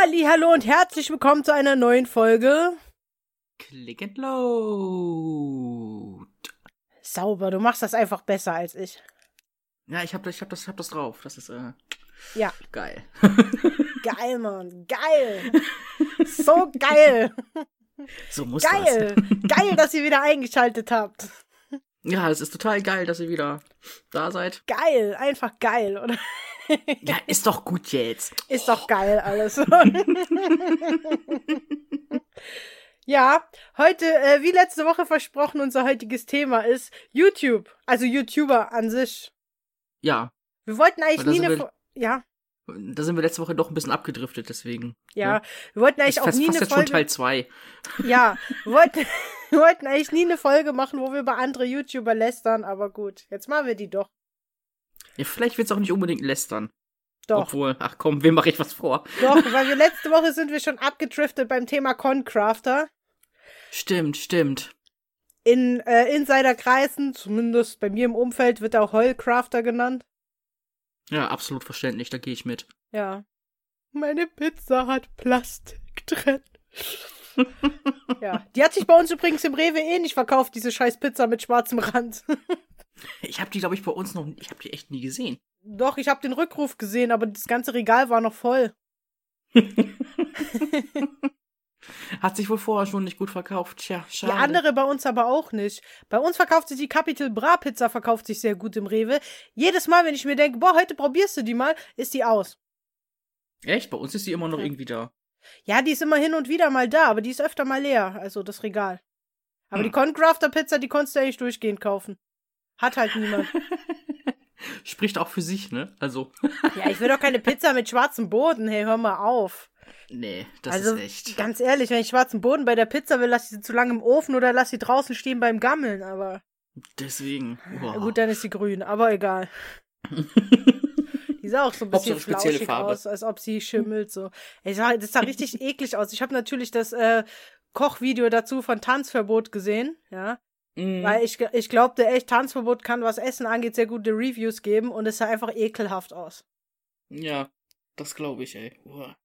Halli, hallo und herzlich willkommen zu einer neuen Folge. Click and Load. Sauber, du machst das einfach besser als ich. Ja, ich hab, ich hab, das, ich hab das drauf. Das ist äh, Ja, geil. geil, Mann. Geil. So geil. so muss Geil. Geil, dass ihr wieder eingeschaltet habt. das. Ja, es ist total geil, dass ihr wieder da seid. Geil. Einfach geil, oder? Ja, ist doch gut jetzt. Ist doch geil alles. ja, heute, äh, wie letzte Woche versprochen, unser heutiges Thema ist YouTube. Also YouTuber an sich. Ja, Wir wollten eigentlich nie eine. wir- Ja, da sind wir letzte Woche doch ein bisschen abgedriftet, deswegen. ja. Wir wollten eigentlich ist auch fast, nie fast eine jetzt schon Folge. Teil 2. Ja, wir wollten, wir wollten eigentlich nie eine Folge machen, wo wir über andere YouTuber lästern, aber gut, jetzt machen wir die doch. Ja, vielleicht wird's auch nicht unbedingt lästern. Doch, Obwohl, ach komm, wem mache ich was vor? doch, weil wir letzte Woche sind wir schon abgedriftet beim Thema Concrafter. Stimmt, stimmt. In äh, Insiderkreisen, zumindest bei mir im Umfeld, wird er auch Heulcrafter genannt. Ja, absolut verständlich, da gehe ich mit. Ja. Meine Pizza hat Plastik drin. ja, die hat sich bei uns übrigens im Rewe eh nicht verkauft, diese scheiß Pizza mit schwarzem Rand. Ich habe die, glaube ich, bei uns noch, ich habe die echt nie gesehen. Doch, ich habe den Rückruf gesehen, aber das ganze Regal war noch voll. Hat sich wohl vorher schon nicht gut verkauft. Tja, Die schade. andere bei uns aber auch nicht. Bei uns verkauft sich die Capital Bra Pizza verkauft sich sehr gut im Rewe. Jedes Mal, wenn ich mir denke, boah, heute probierst du die mal, ist die aus. Echt? Bei uns ist die immer noch Ja. irgendwie da. Ja, die ist immer hin und wieder mal da, aber die ist öfter mal leer, also das Regal. Aber Hm. die Concrafter Pizza, die konntest du eigentlich durchgehend kaufen. Hat halt niemand. Spricht auch für sich, ne? Also, ja, ich will doch keine Pizza mit schwarzem Boden, hey, hör mal auf. nee, das also, ist echt. ganz ehrlich, wenn ich schwarzen Boden bei der Pizza will, lass ich sie zu lange im Ofen oder lass sie draußen stehen beim Gammeln, aber. Deswegen. Ja, Boah. gut, dann ist sie grün, aber egal. Die sah auch so ein bisschen flauschig Farbe. aus, als ob sie schimmelt. So. Ey, sah, das sah richtig eklig aus. Ich habe natürlich das äh, Kochvideo dazu von Tanzverbot gesehen, ja. Mhm. Weil ich, ich glaubte echt, Tanzverbot kann, was Essen angeht, sehr gute Reviews geben und es sah einfach ekelhaft aus. Ja, das glaube ich, ey. Boah.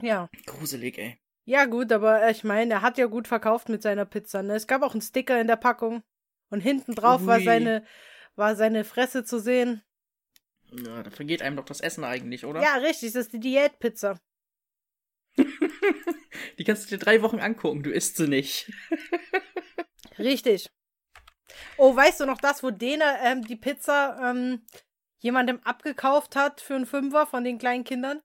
Ja. Gruselig, ey. Ja, gut, aber äh, ich meine, er hat ja gut verkauft mit seiner Pizza, ne? Es gab auch einen Sticker in der Packung und hinten drauf war seine, war seine Fresse zu sehen. Ja, da vergeht einem doch das Essen eigentlich, oder? Ja, richtig, das ist die Diätpizza. Die kannst du dir drei Wochen angucken, du isst sie nicht. Richtig. Oh, weißt du noch das, wo Dena ähm, die Pizza ähm, jemandem abgekauft hat für einen Fünfer von den kleinen Kindern?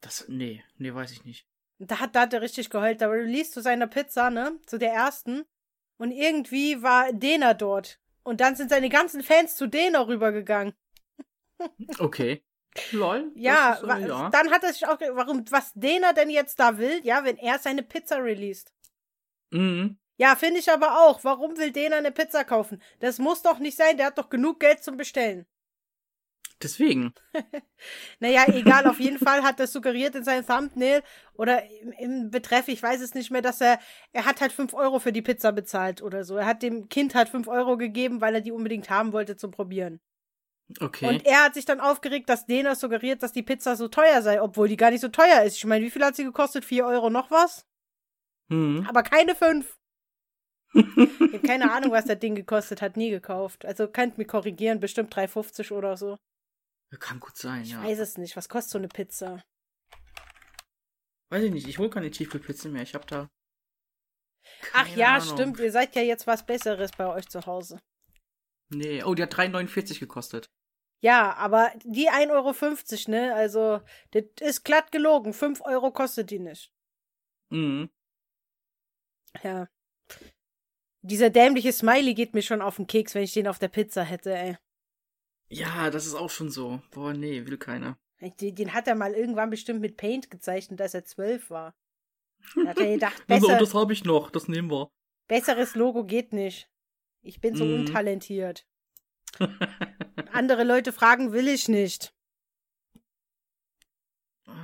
Das, nee, nee, weiß ich nicht. Da hat, da hat er richtig geheult. Da liest zu seiner Pizza, ne? Zu der ersten. Und irgendwie war Dena dort. Und dann sind seine ganzen Fans zu Dena rübergegangen. Okay. Lol. Ja, äh, ja. dann hat er sich auch, warum, was Dena denn jetzt da will, ja, wenn er seine Pizza released. Mhm. Ja, finde ich aber auch. Warum will Dena eine Pizza kaufen? Das muss doch nicht sein, der hat doch genug Geld zum Bestellen. Deswegen. Naja, egal, auf jeden Fall hat er suggeriert in seinem Thumbnail oder im, im Betreff, ich weiß es nicht mehr, dass er, er hat halt 5 Euro für die Pizza bezahlt oder so. Er hat dem Kind halt 5 Euro gegeben, weil er die unbedingt haben wollte zum Probieren. Okay. Und er hat sich dann aufgeregt, dass Dena suggeriert, dass die Pizza so teuer sei, obwohl die gar nicht so teuer ist. Ich meine, wie viel hat sie gekostet? 4 Euro noch was? mhm. Aber keine 5. Ich habe keine Ahnung, was das Ding gekostet hat, nie gekauft. Also könnt mich korrigieren, bestimmt 3,50 oder so. Kann gut sein, Ich ja. weiß es nicht. Was kostet so eine Pizza? Weiß ich nicht, ich hole keine Tiefkühlpizza mehr. Ich hab da. Ach ja, Ahnung. stimmt. Ihr seid ja jetzt was Besseres bei euch zu Hause. Nee, oh, die hat 3,49 gekostet. Ja, aber die 1,50 Euro, ne? Also, das ist glatt gelogen. 5 Euro kostet die nicht. Mhm. Ja. Dieser dämliche Smiley geht mir schon auf den Keks, wenn ich den auf der Pizza hätte, ey. Ja, das ist auch schon so. Boah, nee, will keiner. Den, den hat er mal irgendwann bestimmt mit Paint gezeichnet, als er zwölf war. Da hat er gedacht, Also, besser, das habe ich noch, das nehmen wir. besseres Logo geht nicht. Ich bin so Mhm. untalentiert. Andere Leute fragen, will ich nicht.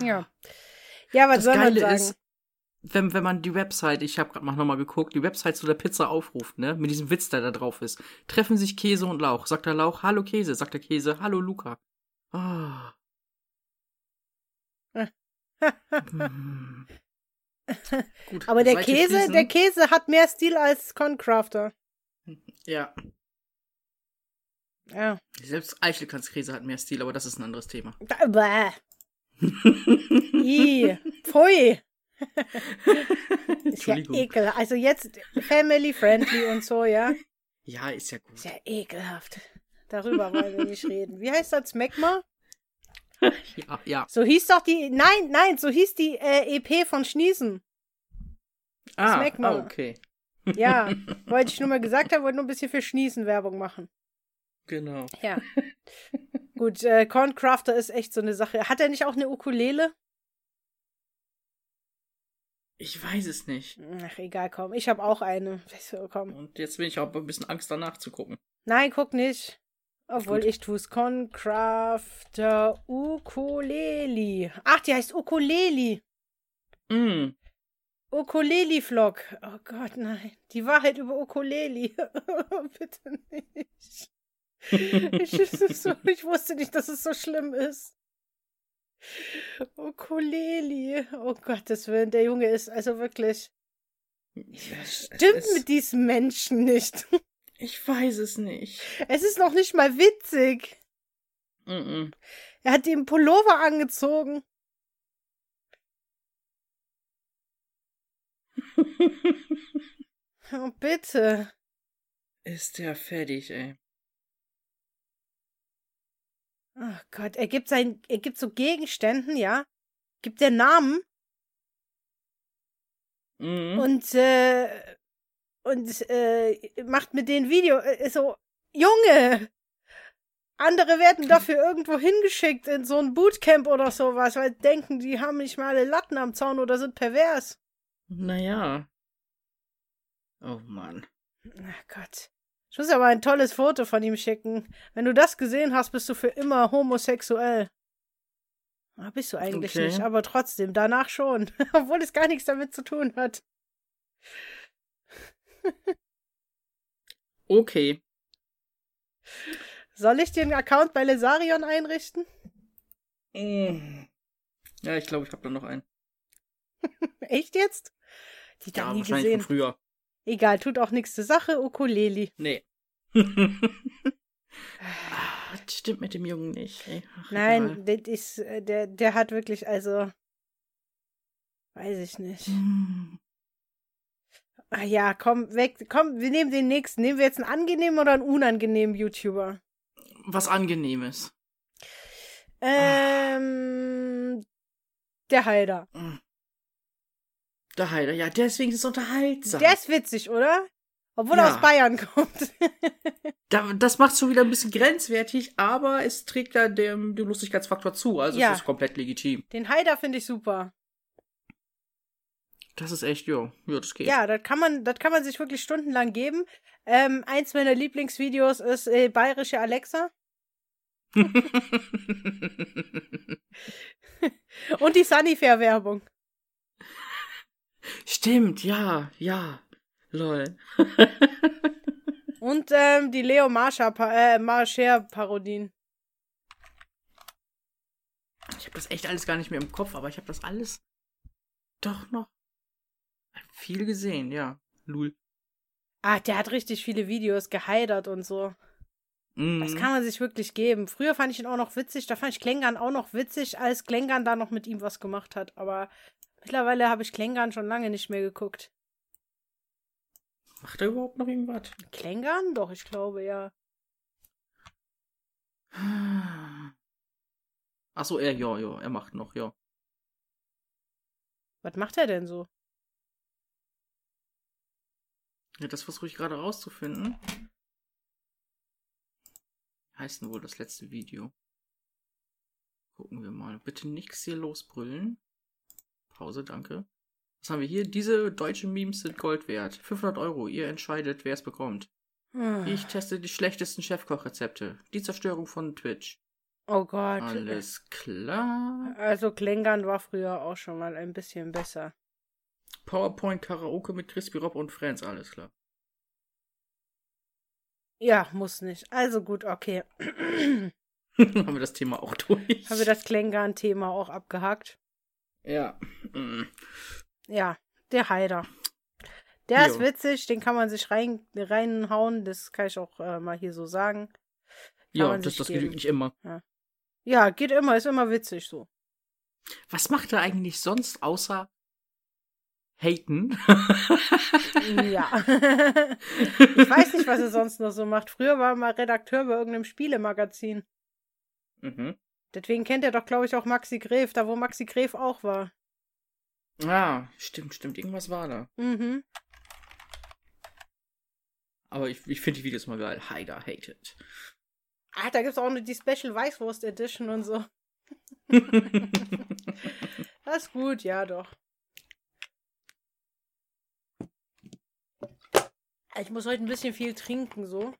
Ja. Ja, was Das soll man Geile sagen? ist, wenn, wenn man die Website, ich habe gerade mal nochmal geguckt, die Website zu der Pizza aufruft, ne, mit diesem Witz, der da drauf ist, treffen sich Käse und Lauch. Sagt der Lauch, hallo Käse. Sagt der Käse, hallo Luca. Ah. Hm. Gut, Aber der Käse, der Käse hat mehr Stil als Concrafter. Ja, Ja. selbst Eichelkranzkäse hat mehr Stil, aber das ist ein anderes Thema. Bäh. I, pfui. Ist ja ekel. Also jetzt family friendly und so, ja. Ja, ist ja gut. Ist ja ekelhaft. Darüber wollen wir nicht reden. Wie heißt das? Smegma? Ja, ja. So hieß doch die. Nein, nein, so hieß die äh, EP von Schniesen. Ah, ah, okay. Ja, wollte ich nur mal gesagt haben, wollte nur ein bisschen für Schniesen Werbung machen. Genau. Ja. Gut, äh, Corncrafter ist echt so eine Sache. Hat er nicht auch eine Ukulele? Ich weiß es nicht. Ach, egal, komm. Ich habe auch eine. Komm. Und jetzt bin ich auch ein bisschen Angst danach zu gucken. Nein, guck nicht. Obwohl Gut. ich tu's. Concrafter Ukulele. Ach, die heißt Ukulele. Mm. Ukulele-Vlog. Oh Gott, nein. Die Wahrheit über Ukulele. Bitte nicht. Ich, ist so, ich wusste nicht, dass es so schlimm ist. Ukulele. Oh Gottes Willen, der Junge ist also wirklich. Stimmt es, mit diesem Menschen nicht. Ich weiß es nicht. Es ist noch nicht mal witzig. Mm Er hat ihm Pullover angezogen. Oh, bitte. Ist der fertig, ey. Oh Gott, er gibt sein, er gibt so Gegenständen, ja. Gibt der Namen Mhm. und, äh, und, äh, macht mit denen Video, äh, so, Junge! Andere werden dafür irgendwo hingeschickt in so ein Bootcamp oder sowas, weil denken, die haben nicht mal alle Latten am Zaun oder sind pervers. Naja. Oh Mann. Ach Gott. Ich muss aber ein tolles Foto von ihm schicken. Wenn du das gesehen hast, bist du für immer homosexuell. Ah, bist du eigentlich Okay. nicht, aber trotzdem, danach schon. Obwohl es gar nichts damit zu tun hat. Okay. Soll ich dir einen Account bei Lesarion einrichten? Mm. Ja, ich glaube, ich habe da noch einen. Echt jetzt? Die Ja, wahrscheinlich gesehen. von früher. Egal, tut auch nichts zur Sache. Ukulele. Nee. ah, das stimmt mit dem Jungen nicht. Ey. Ach, Nein, das ist, äh, der, der hat wirklich, also. Weiß ich nicht. egal. Mm. Ah ja, komm, weg. Komm, wir nehmen den nächsten. Nehmen wir jetzt einen angenehmen oder einen unangenehmen YouTuber? Was Angenehmes. Ähm. Der Heider. Mm. Der Heiler, ja, deswegen ist es unterhaltsam. Der ist witzig, oder? Obwohl er Ja. aus Bayern kommt. Da, das macht schon wieder ein bisschen grenzwertig, aber es trägt da dem, dem Lustigkeitsfaktor zu. Also Ja. es ist komplett legitim. Den Heider finde ich super. Das ist echt, ja, ja, das geht. Ja, das kann man, das kann man sich wirklich stundenlang geben. Ähm, eins meiner Lieblingsvideos ist äh, bayerische Alexa und die Sunnyfair-Werbung. Stimmt, ja, ja. Lol. Und ähm, die Leo Marsha, äh, Marscher-Parodien. Ich habe das echt alles gar nicht mehr im Kopf, aber ich habe das alles doch noch viel gesehen, ja. Lul. Ah, der hat richtig viele Videos geheidert und so. Mhm. Das kann man sich wirklich geben. Früher fand ich ihn auch noch witzig. Da fand ich Klängern auch noch witzig, als Klängern da noch mit ihm was gemacht hat. Aber mittlerweile habe ich Klängern schon lange nicht mehr geguckt. Macht er überhaupt noch irgendwas? Klängern? Doch, ich glaube, ja. Ach so, er, ja, ja, er macht noch, ja. Was macht er denn so? Ja, das versuche ich gerade rauszufinden. Heißt denn wohl das letzte Video? Gucken wir mal. Bitte nichts hier losbrüllen. Pause, danke. Was haben wir hier? Diese deutschen Memes sind Gold wert. 500 Euro. Ihr entscheidet, wer es bekommt. Hm. Ich teste die schlechtesten Chefkochrezepte. Die Zerstörung von Twitch. Oh Gott. Alles klar. Also Klängern war früher auch schon mal ein bisschen besser. PowerPoint Karaoke mit Crispy Rob und Friends. Alles klar. Ja, muss nicht. Also gut, okay. haben wir das Thema auch durch. Haben wir das Klängern-Thema auch abgehakt? Ja. Mm. Ja, der Haider. Der Jo. ist witzig, den kann man sich rein, reinhauen, das kann ich auch äh, mal hier so sagen. Kann Ja, das, das geben. genügt nicht immer. Ja, geht immer, ist immer witzig so. Was macht er eigentlich sonst außer haten? Ja. ich weiß nicht, was er sonst noch so macht. Früher war er mal Redakteur bei irgendeinem Spielemagazin. mhm. Deswegen kennt er doch, glaube ich, auch Maxi Gref, da wo Maxi Gref auch war. Ah, stimmt, stimmt. Irgendwas war da. Mhm. Aber ich, ich finde die Videos mal geil. Haider hated. Ah, da gibt's auch noch die Special Weißwurst Edition und so. Das ist gut, ja doch. Ich muss heute ein bisschen viel trinken, so.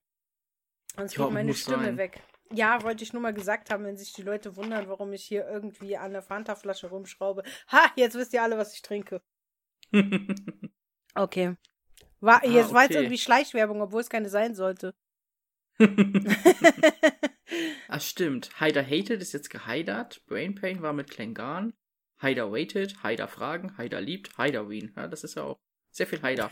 Sonst Ja, geht meine Stimme sein. weg. Ja, wollte ich nur mal gesagt haben, wenn sich die Leute wundern, warum ich hier irgendwie an der Fanta-Flasche rumschraube. Ha, jetzt wisst ihr alle, was ich trinke. Okay. War, Ah, jetzt war jetzt okay. irgendwie Schleichwerbung, obwohl es keine sein sollte. ah, stimmt. Haider hated ist jetzt geheidert. Brain Pain war mit Klengan. Haider waited. Haider fragen. Haider liebt. Haider wien. Ja, das ist ja auch sehr viel Haider.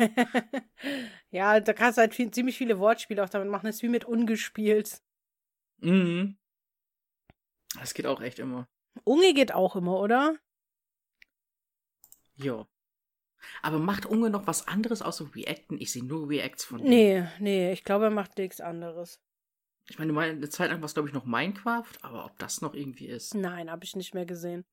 ja, da kannst du halt viel, ziemlich viele Wortspiele auch damit machen. Das ist wie mit ungespielt. Mhm. Das geht auch echt immer. Unge geht auch immer, oder? Jo. Aber macht Unge noch was anderes außer Reacten? Ich sehe nur Reacts von ihm. Nee, nee, ich glaube, er macht nichts anderes. Ich meine, eine Zeit lang war es, glaube ich, noch Minecraft, aber ob das noch irgendwie ist. Nein, habe ich nicht mehr gesehen.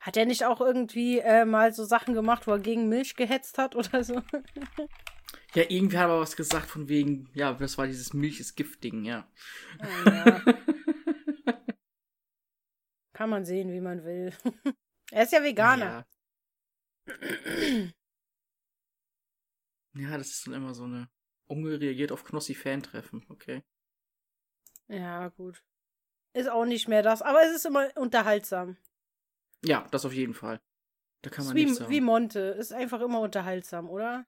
Hat er nicht auch irgendwie äh, mal so Sachen gemacht, wo er gegen Milch gehetzt hat oder so? Ja, irgendwie hat er aber was gesagt von wegen, ja, das war dieses Milch ist Gift-Ding, ja. Ah, ja. Kann man sehen, wie man will. er ist ja Veganer. Ja. ja, das ist dann immer so eine. Unge reagiert auf Knossi-Fan-Treffen, okay. Ja. gut. Ist auch nicht mehr das, aber es ist immer unterhaltsam. Ja, das auf jeden Fall. Da kann man wie, nichts sagen. wie Monte. Ist einfach immer unterhaltsam, oder?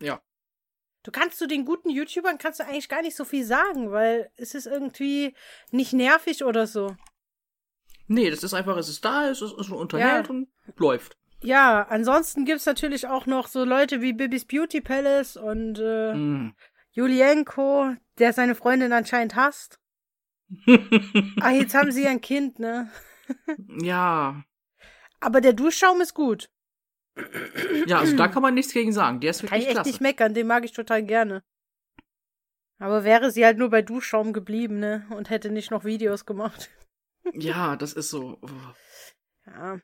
Ja. Du kannst zu den guten YouTubern kannst du eigentlich gar nicht so viel sagen, weil es ist irgendwie nicht nervig oder so. Nee, das ist einfach, es ist da, es ist, es ist unterhält Ja. und läuft. Ja, ansonsten gibt's natürlich auch noch so Leute wie Bibis Beauty Palace und äh, Mm. Julienko, der seine Freundin anscheinend hasst. Ah, jetzt haben sie ein Kind, ne? ja. Aber der Duschschaum ist gut. Ja, also da kann man nichts gegen sagen. Der ist Kann wirklich ich echt klasse. nicht meckern, den mag ich total gerne. Aber wäre sie halt nur bei Duschschaum geblieben, ne? Und hätte nicht noch Videos gemacht. Ja, das ist so. oh, Ja.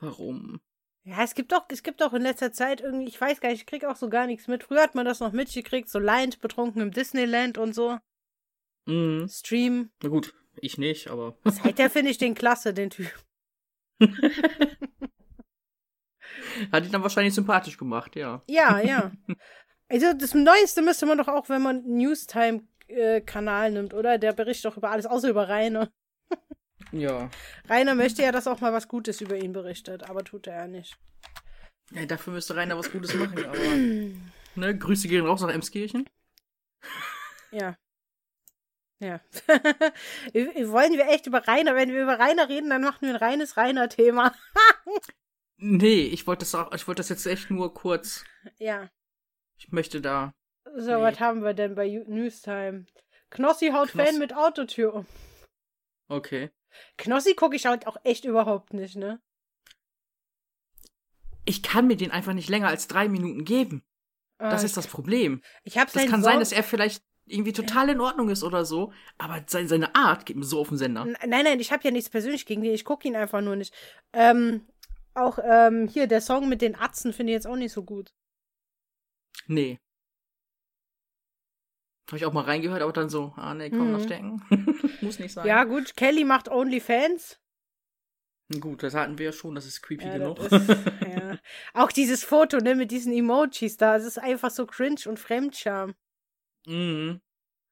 warum? Ja, es gibt doch, es gibt doch in letzter Zeit irgendwie, ich weiß gar nicht, ich krieg auch so gar nichts mit. Früher hat man das noch mitgekriegt, so Lions betrunken im Disneyland und so. Mhm. Stream. Na gut, ich nicht, aber. Seither finde ich den klasse, den Typ. Hat ihn dann wahrscheinlich sympathisch gemacht, ja. Ja, ja. Also das Neueste müsste man doch auch, wenn man Newstime-Kanal nimmt, oder? Der berichtet doch über alles, außer über Rainer. Ja. Rainer möchte ja, dass auch mal was Gutes über ihn berichtet, aber tut er ja nicht. ja dafür müsste Rainer was Gutes machen, aber. Ne, Grüße gehen raus nach Emskirchen. Ja. Ja. Wollen wir echt über Rainer, wenn wir über Rainer reden, dann machen wir ein reines Rainer-Thema. Nee, ich wollte das auch, ich wollte das jetzt echt nur kurz. Ja. Ich möchte da. So, Nee. was haben wir denn bei Newstime? Knossi haut Knossi. Fan mit Autotür um. Okay. Knossi gucke ich halt auch echt überhaupt nicht, ne? Ich kann mir den einfach nicht länger als drei Minuten geben. Das Ah, ist das Problem. Ich hab's Das kann so- sein, dass er vielleicht irgendwie total in Ordnung ist oder so, aber seine, Art geht mir so auf den Sender. Nein, nein, ich habe ja nichts persönlich gegen den. Ich gucke ihn einfach nur nicht. Ähm, auch ähm, hier der Song mit den Atzen finde ich jetzt auch nicht so gut. Nee. Habe ich auch mal reingehört, aber dann so, ah nee, komm, Mhm. das stecken. Muss nicht sein. Ja, gut, Kelly macht OnlyFans. Gut, das hatten wir ja schon, das ist creepy Ja, genug. das ist, ja. Auch dieses Foto, ne, mit diesen Emojis da. Es ist einfach so cringe und Fremdscham. mhm.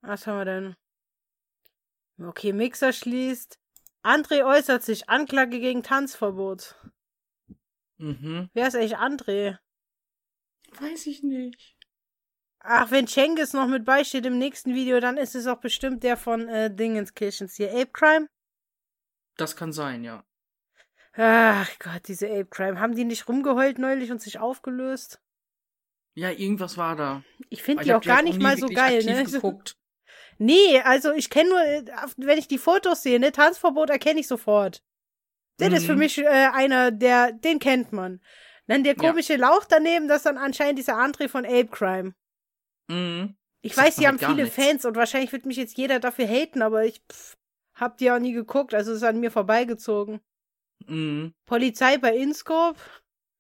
Was haben wir denn? Okay, Mixer schließt. André äußert sich. Anklage gegen Tanzverbot. Mhm. Wer ist eigentlich André? Weiß ich nicht. Ach, wenn Cengiz noch mit beisteht im nächsten Video, dann ist es auch bestimmt der von äh, Dingenskirchens hier. Ape Crime? Das kann sein, ja. Ach Gott, diese Ape Crime. Haben die nicht rumgeheult neulich und sich aufgelöst? Ja, irgendwas war da. Ich finde die hab auch gar nicht mal so geil, ne? Geguckt. Nee, also ich kenne nur, äh, wenn ich die Fotos sehe, ne, Tanzverbot erkenne ich sofort. Das ist für Mhm. mich äh, einer, der, den kennt man. Dann der Ja. komische Lauch daneben, das ist dann anscheinend dieser André von Ape Crime. Mhm. Ich Sagt weiß, die haben viele nichts. Fans und wahrscheinlich wird mich jetzt jeder dafür haten, aber ich pff, hab die auch nie geguckt, also ist an mir vorbeigezogen. Mhm. Polizei bei Inscope,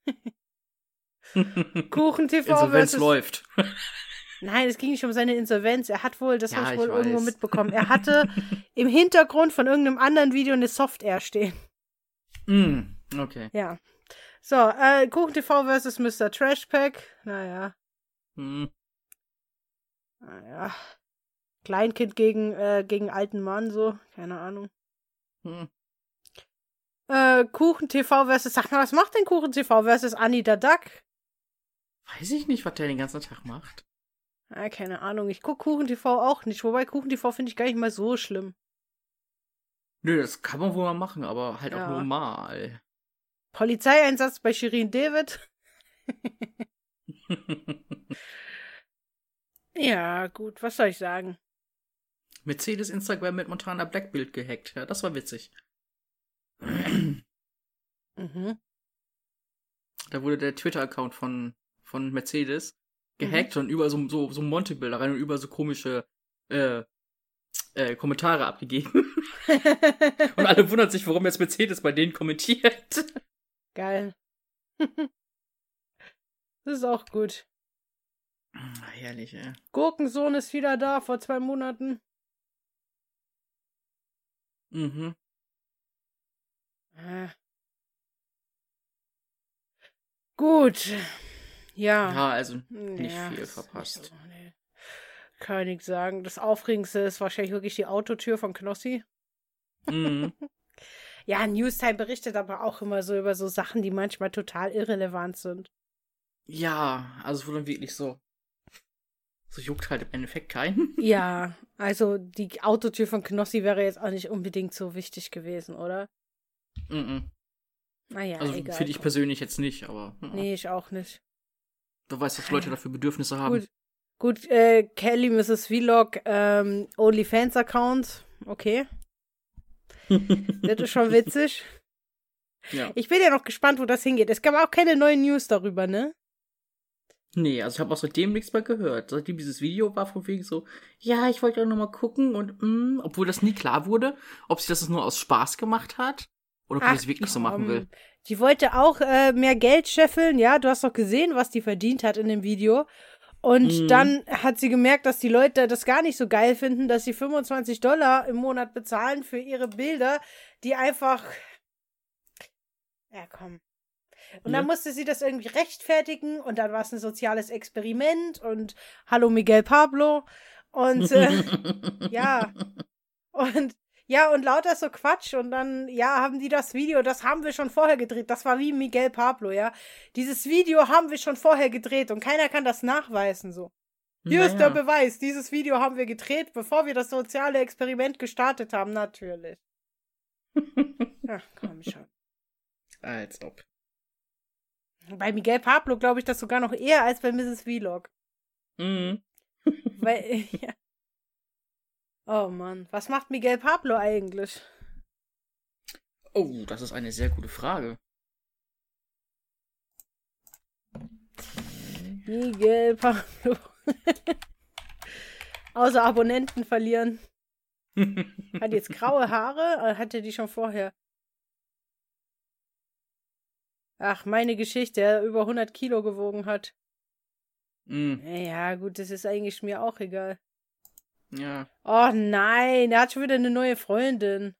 Kuchen TV Insolvenz versus läuft. Nein, es ging nicht um seine Insolvenz. Er hat wohl, das Ja, habe ich ich wohl irgendwo weiß. mitbekommen. Er hatte im Hintergrund von irgendeinem anderen Video eine Software stehen. Mhm. Okay. Ja. So, äh, Kuchen TV versus Mr. Trashpack. Naja, Mhm. naja. Kleinkind gegen, äh, gegen alten Mann, so. Keine Ahnung. Mhm. Äh, Kuchen TV versus, sag mal, was macht denn Kuchen TV versus Anita Duck? Weiß ich nicht, was der den ganzen Tag macht. Ah, keine Ahnung. Ich guck Kuchen TV auch nicht. Wobei Kuchen TV finde ich gar nicht mal so schlimm. Nö, das kann man wohl mal machen, aber halt Ja. auch nur mal. Polizeieinsatz bei Shirin David. Ja, gut, was soll ich sagen? Mercedes Instagram mit Montana Blackbild gehackt. Ja, das war witzig. Mhm. Da wurde der Twitter-Account von, von Mercedes gehackt und überall so, so, so Monte-Bilder rein und überall so komische äh, äh, Kommentare abgegeben. und alle wundern sich, warum jetzt Mercedes bei denen kommentiert. Geil. das ist auch gut. Ah, Herrlich, ey. Gurkensohn ist wieder da vor zwei Monaten. Mhm. Äh. Gut. Ja. Ja, also nicht Ja, viel verpasst. nicht so, nee. Kann ich sagen. Das Aufregendste ist wahrscheinlich wirklich die Autotür von Knossi. Mhm. Ja, Newstime berichtet aber auch immer so über so Sachen, die manchmal total irrelevant sind. Ja, also wo dann wirklich so. So juckt halt im Endeffekt keinen. Ja, also die Autotür von Knossi wäre jetzt auch nicht unbedingt so wichtig gewesen, oder? Mhm. Naja, Also egal. finde ich persönlich jetzt nicht, aber mhm. Nee, ich auch nicht. du weißt, was Leute dafür Bedürfnisse haben. Gut, gut äh, Kelly, Mrs. Vlog, ähm, OnlyFans-Account. Okay, das ist schon witzig. Ja. Ich bin ja noch gespannt, wo das hingeht. Es gab auch keine neuen News darüber, ne? Nee, also ich habe auch seitdem nichts mehr gehört. Seitdem dieses Video war von wegen so, ja, ich wollte ja noch mal gucken und mm, obwohl das nie klar wurde, ob sie das nur aus Spaß gemacht hat oder ob sie das wirklich so machen komm. will. Die wollte auch äh, mehr Geld scheffeln, ja. Du hast doch gesehen, was die verdient hat in dem Video. Und Mhm. dann hat sie gemerkt, dass die Leute das gar nicht so geil finden, dass sie 25 Dollar im Monat bezahlen für ihre Bilder, die einfach. Ja, komm. Und dann Ja. musste sie das irgendwie rechtfertigen und dann war es ein soziales Experiment und Hallo Miguel Pablo und äh, ja. Und ja, und lauter so Quatsch. Und dann, ja, haben die das Video, das haben wir schon vorher gedreht. Das war wie Miguel Pablo, ja. Dieses Video haben wir schon vorher gedreht und keiner kann das nachweisen, so. Hier ist der Naja. Beweis. Dieses Video haben wir gedreht, bevor wir das soziale Experiment gestartet haben, natürlich. Ach, komm schon. Als ob. Bei Miguel Pablo glaube ich das sogar noch eher als bei Mrs. Vlog. Mhm. Weil, ja. Oh Mann, was macht Miguel Pablo eigentlich? Oh, das ist eine sehr gute Frage. Miguel Pablo. Außer Abonnenten verlieren. Hat jetzt graue Haare? Oder hatte die schon vorher? Ach, meine Geschichte, der über 100 Kilo gewogen hat. Mhm. Ja, gut, das ist eigentlich mir auch egal. Ja. Oh nein, er hat schon wieder eine neue Freundin.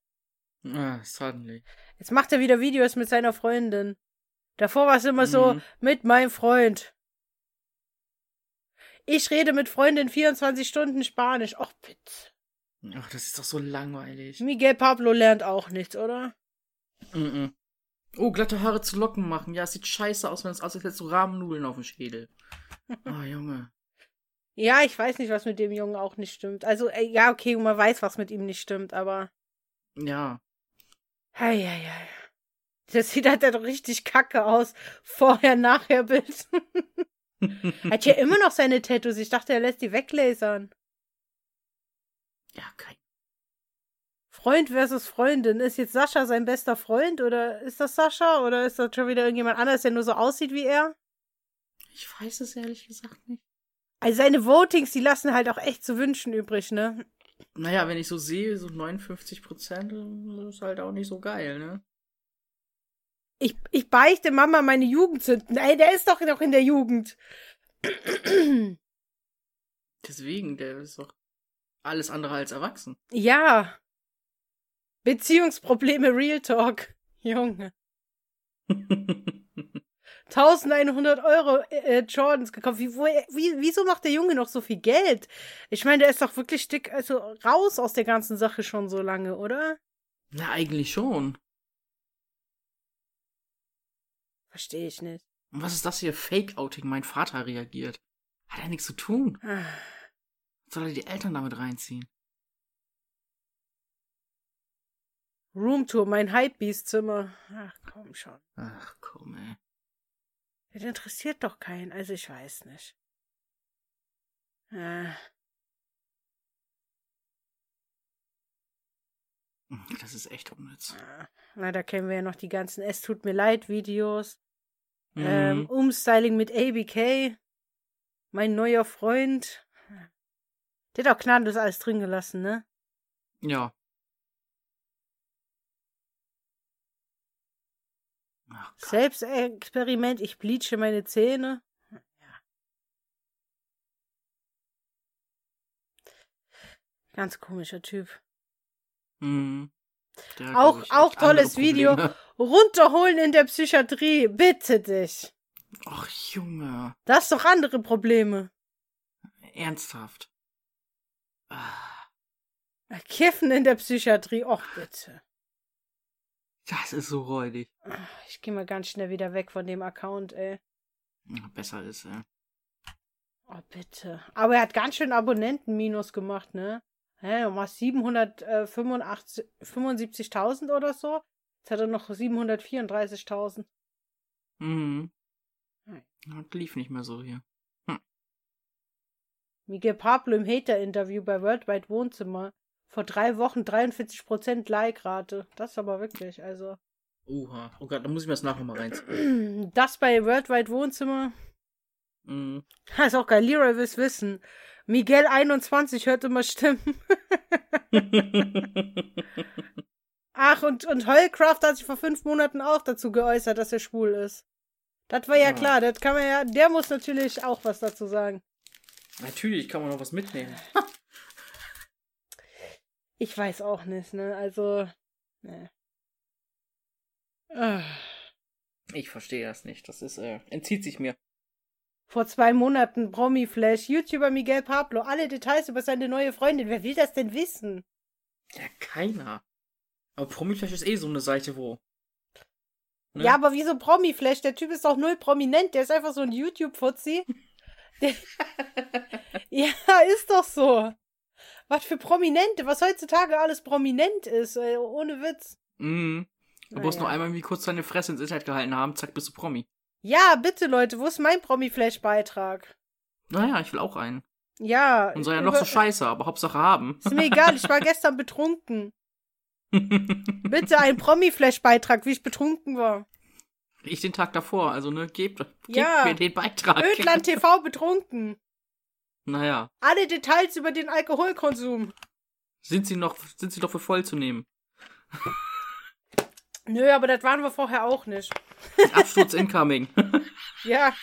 Ah, suddenly. Jetzt macht er wieder Videos mit seiner Freundin. Davor war es immer so, Mhm. mit meinem Freund. Ich rede mit Freundin 24 Stunden Spanisch. Och, bitte. Ach, das ist doch so langweilig. Miguel Pablo lernt auch nichts, oder? Mhm. Oh, glatte Haare zu Locken machen. Ja, es sieht scheiße aus, wenn es aussieht, als hättest du Rahmennudeln auf dem Schädel. Oh, Junge. Ja, ich weiß nicht, was mit dem Jungen auch nicht stimmt. Also, äh, ja, okay, man weiß, was mit ihm nicht stimmt, aber. Ja. Heieiei. Das sieht halt doch richtig kacke aus. Vorher, nachher Bild. Hat ja immer noch seine Tattoos. Ich dachte, er lässt die weglasern. Ja, kein. Freund versus Freundin. Ist jetzt Sascha sein bester Freund oder ist das Sascha oder ist das schon wieder irgendjemand anderes, der nur so aussieht wie er? Ich weiß es ehrlich gesagt nicht. Also seine Votings, die lassen halt auch echt zu wünschen übrig, ne? Naja, wenn ich so sehe, so 59 Prozent ist halt auch nicht so geil, ne? Ich, ich beichte Mama meine Jugendsünden. Ey, der ist doch noch in der Jugend. Deswegen, der ist doch alles andere als erwachsen. Ja. Beziehungsprobleme Real Talk. Junge. 1100 Euro äh, Jordans gekauft. Wie, wo, wie, wieso macht der Junge noch so viel Geld? Ich meine, der ist doch wirklich dick, also raus aus der ganzen Sache schon so lange, oder? Na, eigentlich schon. Verstehe ich nicht. Und was ist das hier? Fake-Outing. Mein Vater reagiert. Hat er nichts zu tun. Ah. Soll er die Eltern damit reinziehen? Roomtour, mein Hypebeast-Zimmer. Ach, komm schon. Ach, komm, ey. Das interessiert doch keinen, also ich weiß nicht. Äh, Das ist echt unnütz. äh, na, da kennen wir ja noch die ganzen Es tut mir leid Videos. Mhm. Ähm, Umstyling mit ABK. Mein neuer Freund. Der hat auch gnadenlos alles drin gelassen, ne? ja. Ach. Selbstexperiment, ich bleache meine Zähne. Ganz komischer Typ. Mhm. Auch- auch tolles Video. Runterholen in der Psychiatrie, bitte dich. Ach, Junge. Das ist doch andere Probleme. Ernsthaft. Ah, Kiffen in der Psychiatrie, och bitte. Das ist so räudig. Ich gehe mal ganz schnell wieder weg von dem Account, ey. Besser ist, ey. Oh, bitte. Aber er hat ganz schön Abonnenten-Minus gemacht, ne? Hä, um 775.000 oder so. Jetzt hat er noch 734.000. Mhm. Hm. Das lief nicht mehr so hier. Miguel Pablo im Hater-Interview bei Worldwide Wohnzimmer. Vor drei Wochen 43% Like-Rate. Das ist aber wirklich, also. Oha. Oh Gott, da muss ich mir das nachher mal reinziehen. Das bei Worldwide Wohnzimmer. Mhm. Das ist auch geil. Leroy will's wissen. Miguel 21 hört immer Stimmen. Ach, und, und Heulcraft hat sich vor fünf Monaten auch dazu geäußert, dass er schwul ist. Das war ja Ah. klar, das kann man ja, der muss natürlich auch was dazu sagen. Natürlich kann man noch was mitnehmen. Ich weiß auch nicht, ne, also, ne. Ah. Ich verstehe das nicht. Das ist, äh, entzieht sich mir. Vor zwei Monaten Promi-Flash, YouTuber Miguel Pablo, alle Details über seine neue Freundin. Wer will das denn wissen? Ja, keiner. Aber Promiflash ist eh so eine Seite, wo. Ne? Ja, aber wieso Promi-Flash? Der Typ ist doch null prominent, der ist einfach so ein YouTube-Fuzzi. Der- ja, ist doch so. Was für Prominente, was heutzutage alles prominent ist, ey, ohne Witz. Mhm. Du musst nur Naja. einmal irgendwie kurz deine Fresse ins Internet gehalten haben, zack, bist du Promi. Ja, bitte Leute, wo ist mein Promi-Flash-Beitrag? Naja, ich will auch einen. Ja. Und soll ja noch so scheiße, aber Hauptsache haben. Ist mir egal, ich war gestern betrunken. Bitte ein Promi-Flash-Beitrag, wie ich betrunken war. ich den Tag davor, also ne, gebt, gebt Ja. mir den Beitrag. Ödland TV betrunken. Naja, Alle Details über den Alkoholkonsum. sind sie noch, sind sie doch für voll zu nehmen. Nö, aber das waren wir vorher auch nicht. Absturz incoming. Ja,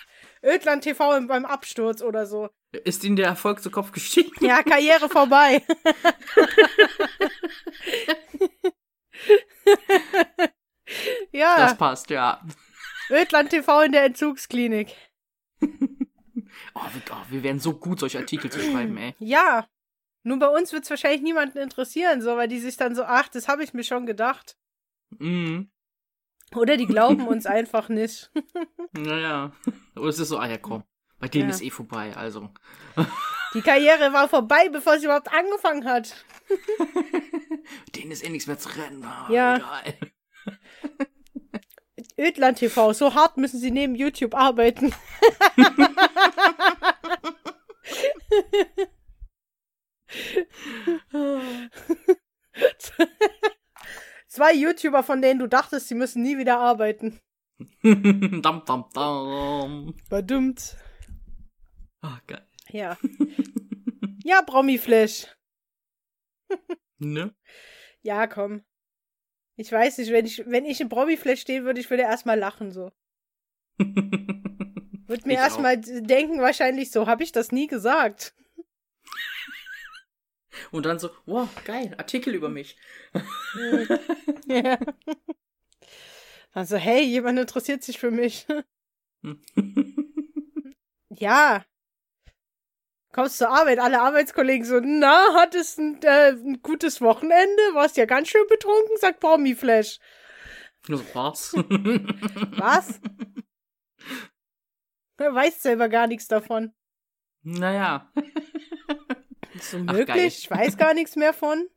Ödland TV im- beim Absturz oder so. Ist ihnen der Erfolg zu Kopf gestiegen? Ja, Karriere vorbei. ja, Das passt, ja. Ödland TV in der Entzugsklinik. Oh wir, oh, wir wären so gut, solche Artikel zu schreiben, ey. Ja. Nur bei uns wird es wahrscheinlich niemanden interessieren, so, weil die sich dann so, ach, das habe ich mir schon gedacht. Mhm. Oder die glauben uns einfach nicht. Naja. Oder es ist so, ah ja, komm. Bei denen Ja. ist eh vorbei, also. Die Karriere war vorbei, bevor sie überhaupt angefangen hat. denen ist eh nichts mehr zu rennen. Ah, Ja. Egal. Ödland TV, so hart müssen sie neben YouTube arbeiten. Zwei YouTuber, von denen du dachtest, sie müssen nie wieder arbeiten. dam, dam, dam. Verdummt. Ah, geil. Ja. ja, Bromiflash. Ne? Ja, komm. Ich weiß nicht, wenn ich, wenn ich im Bromiflash stehen würde, ich würde erstmal lachen so. Würde mir erstmal denken, wahrscheinlich so, habe ich das nie gesagt. Und dann so, wow, geil, Artikel über mich. ja. Also, hey, jemand interessiert sich für mich. ja. Kommst zur Arbeit, alle Arbeitskollegen so, na, hattest ein, äh, ein gutes Wochenende? Warst ja ganz schön betrunken, sagt Bromiflash. so, was? Was? Er weiß selber gar nichts davon. naja. Ist so Ach, möglich? geil. ich weiß gar nichts mehr von.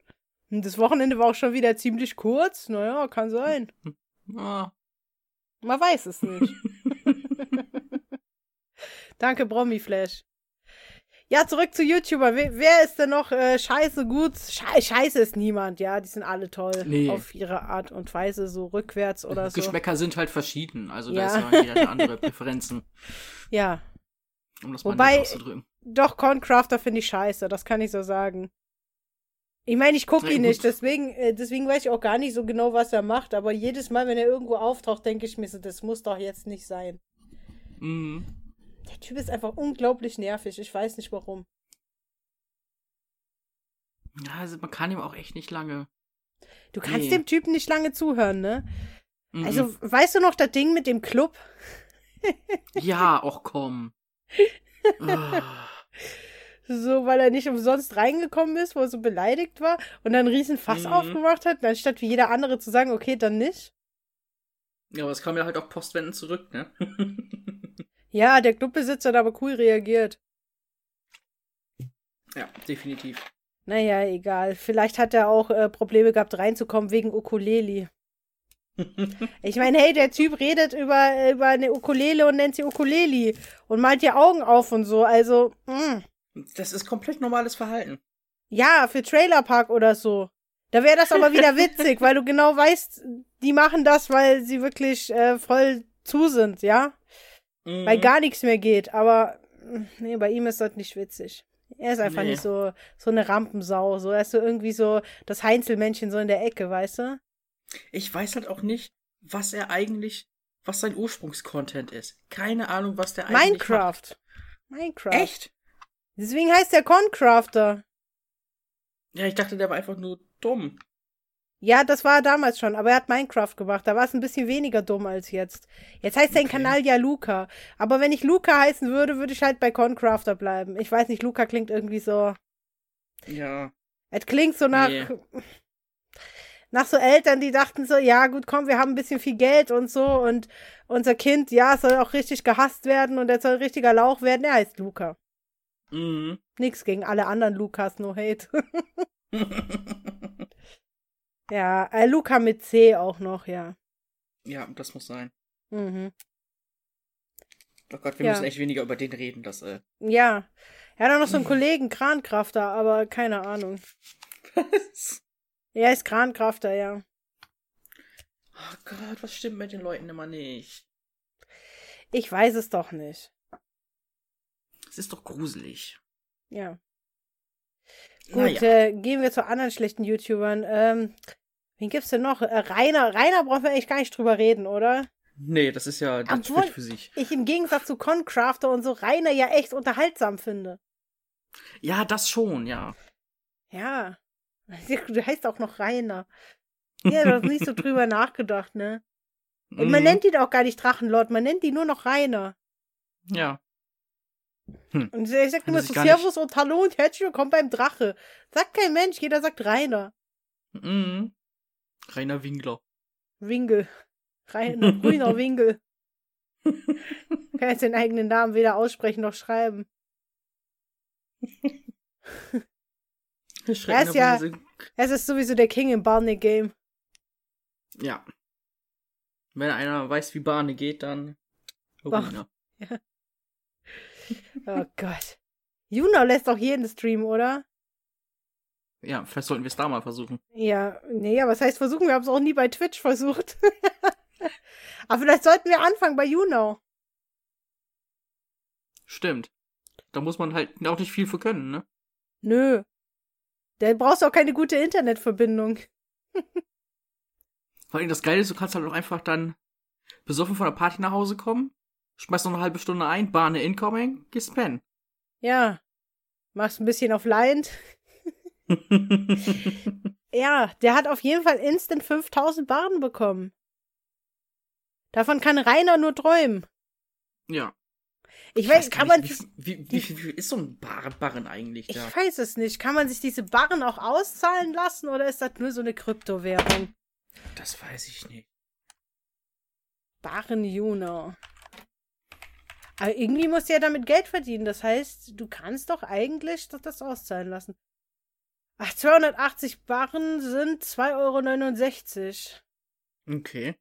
Und das Wochenende war auch schon wieder ziemlich kurz. Naja, kann sein. Man weiß es nicht. Danke, Bromiflash. Ja, zurück zu YouTuber. Wer, wer ist denn noch äh, scheiße gut? Schei scheiße ist niemand, ja. Die sind alle toll. Nee. Auf ihre Art und Weise, so rückwärts oder so. Geschmäcker sind halt verschieden. Also da Ja. ist ja jeder hat andere Präferenzen, Ja. um das mal Wobei- auszudrücken. Doch, Corncrafter finde ich scheiße, das kann ich so sagen. Ich meine, ich gucke ihn gut. nicht, deswegen, äh, deswegen weiß ich auch gar nicht so genau, was er macht. Aber jedes Mal, wenn er irgendwo auftaucht, denke ich mir so, das muss doch jetzt nicht sein. Mhm. Der Typ ist einfach unglaublich nervig. Ich weiß nicht warum. Ja, also man kann ihm auch echt nicht lange. Du kannst Nee. dem Typen nicht lange zuhören, ne? Mhm. Also, weißt du noch das Ding mit dem Club? ja, auch komm. So, weil er nicht umsonst reingekommen ist, wo er so beleidigt war und dann einen riesen Fass Mhm. aufgemacht hat, anstatt wie jeder andere zu sagen, okay, dann nicht. ja, aber es kam ja halt auch postwendend zurück, ne? Ja, der Clubbesitzer hat aber cool reagiert. ja, definitiv. Naja, egal. Vielleicht hat er auch äh, Probleme gehabt, reinzukommen wegen Ukulele. Ich meine, hey, der Typ redet über, über eine Ukulele und nennt sie Ukulele und malt ihr Augen auf und so. Also, mh. Das ist komplett normales Verhalten. ja, für Trailerpark oder so. Da wäre das aber wieder witzig, weil du genau weißt, die machen das, weil sie wirklich äh, voll zu sind, ja? Mhm. Weil gar nichts mehr geht. Aber, nee, bei ihm ist das nicht witzig. Er ist einfach Nee. nicht so, so eine Rampensau. So, er ist so irgendwie so das Heinzelmännchen so in der Ecke, weißt du? Ich weiß halt auch nicht, was er eigentlich, was sein Ursprungscontent ist. Keine Ahnung, was der eigentlich Minecraft. Minecraft. Macht. Echt? Deswegen heißt der Concrafter. Ja, ich dachte, der war einfach nur dumm. Ja, das war er damals schon, aber er hat Minecraft gemacht. Da war es ein bisschen weniger dumm als jetzt. Jetzt heißt sein Okay. Kanal ja Luca. Aber wenn ich Luca heißen würde, würde ich halt bei Concrafter bleiben. Ich weiß nicht, Luca klingt irgendwie so. Ja. Es klingt so nach. Nee. Nach so Eltern, die dachten so, ja gut, komm, wir haben ein bisschen viel Geld und so und unser Kind, ja, soll auch richtig gehasst werden und er soll ein richtiger Lauch werden. Er heißt Luca. Mhm. Nix gegen alle anderen Lukas, no hate. ja, äh, Luca mit C auch noch, ja. ja, das muss sein. Mhm. Oh Gott, wir Ja. müssen echt weniger über den reden, das, äh. Ja. Er hat auch noch so einen Kollegen, Krankrafter, aber keine Ahnung. Was? Er ist Krankrafter, ja. Oh Gott, was stimmt mit den Leuten immer nicht? Ich weiß es doch nicht. Es ist doch gruselig. Ja. Gut, Naja. äh, gehen wir zu anderen schlechten YouTubern. Ähm, wen gibt's denn noch? Äh, Rainer. Rainer brauchen wir eigentlich gar nicht drüber reden, oder? Nee, das ist ja, das Obwohl- spricht für sich. Ich im Gegensatz zu Concrafter und so Rainer ja echt unterhaltsam finde. Ja, das schon, ja. Ja. Du heißt auch noch Rainer. Ja, da hast nicht so drüber nachgedacht, ne? Und man Mhm. nennt ihn auch gar nicht Drachenlord, man nennt ihn nur noch Rainer. Ja. Und er sagt Hat immer er so Servus und Hallo und herzlich willkommen beim Drache. Sagt kein Mensch, jeder sagt Rainer. Mhm. Rainer Wingler. Winkel. Rainer, grüner Winkel. Kann jetzt den eigenen Namen weder aussprechen noch schreiben. Er ist ja- Es ist sowieso der King im Barney Game. Ja. Wenn einer weiß, wie Bahne geht, dann. Arena. Ja. Oh Gott. Juno lässt doch jeden Stream, oder? Ja, vielleicht sollten wir es da mal versuchen. Ja, nee, aber was heißt versuchen? Wir haben es auch nie bei Twitch versucht. aber vielleicht sollten wir anfangen bei Juno. Stimmt. Da muss man halt auch nicht viel für können, ne? Nö. Da brauchst du auch keine gute Internetverbindung. Vor allem das Geile ist, du kannst halt auch einfach dann besoffen von der Party nach Hause kommen, schmeißt noch eine halbe Stunde ein, Bahne incoming, gehst pennen. Ja. Machst ein bisschen auf Lind. Ja, der hat auf jeden Fall instant 5000 Barren bekommen. Davon kann Rainer nur träumen. ja. Ich, weiß, kann man. Wie, wie, wie, wie viel ist so ein Bar Barren eigentlich da? Ich weiß es nicht. Kann man sich diese Barren auch auszahlen lassen oder ist das nur so eine Kryptowährung? Das weiß ich nicht. Barren Juno. Aber irgendwie musst du ja damit Geld verdienen. Das heißt, du kannst doch eigentlich das, das auszahlen lassen. Ach, 280 Barren sind 2,69 Euro. Okay.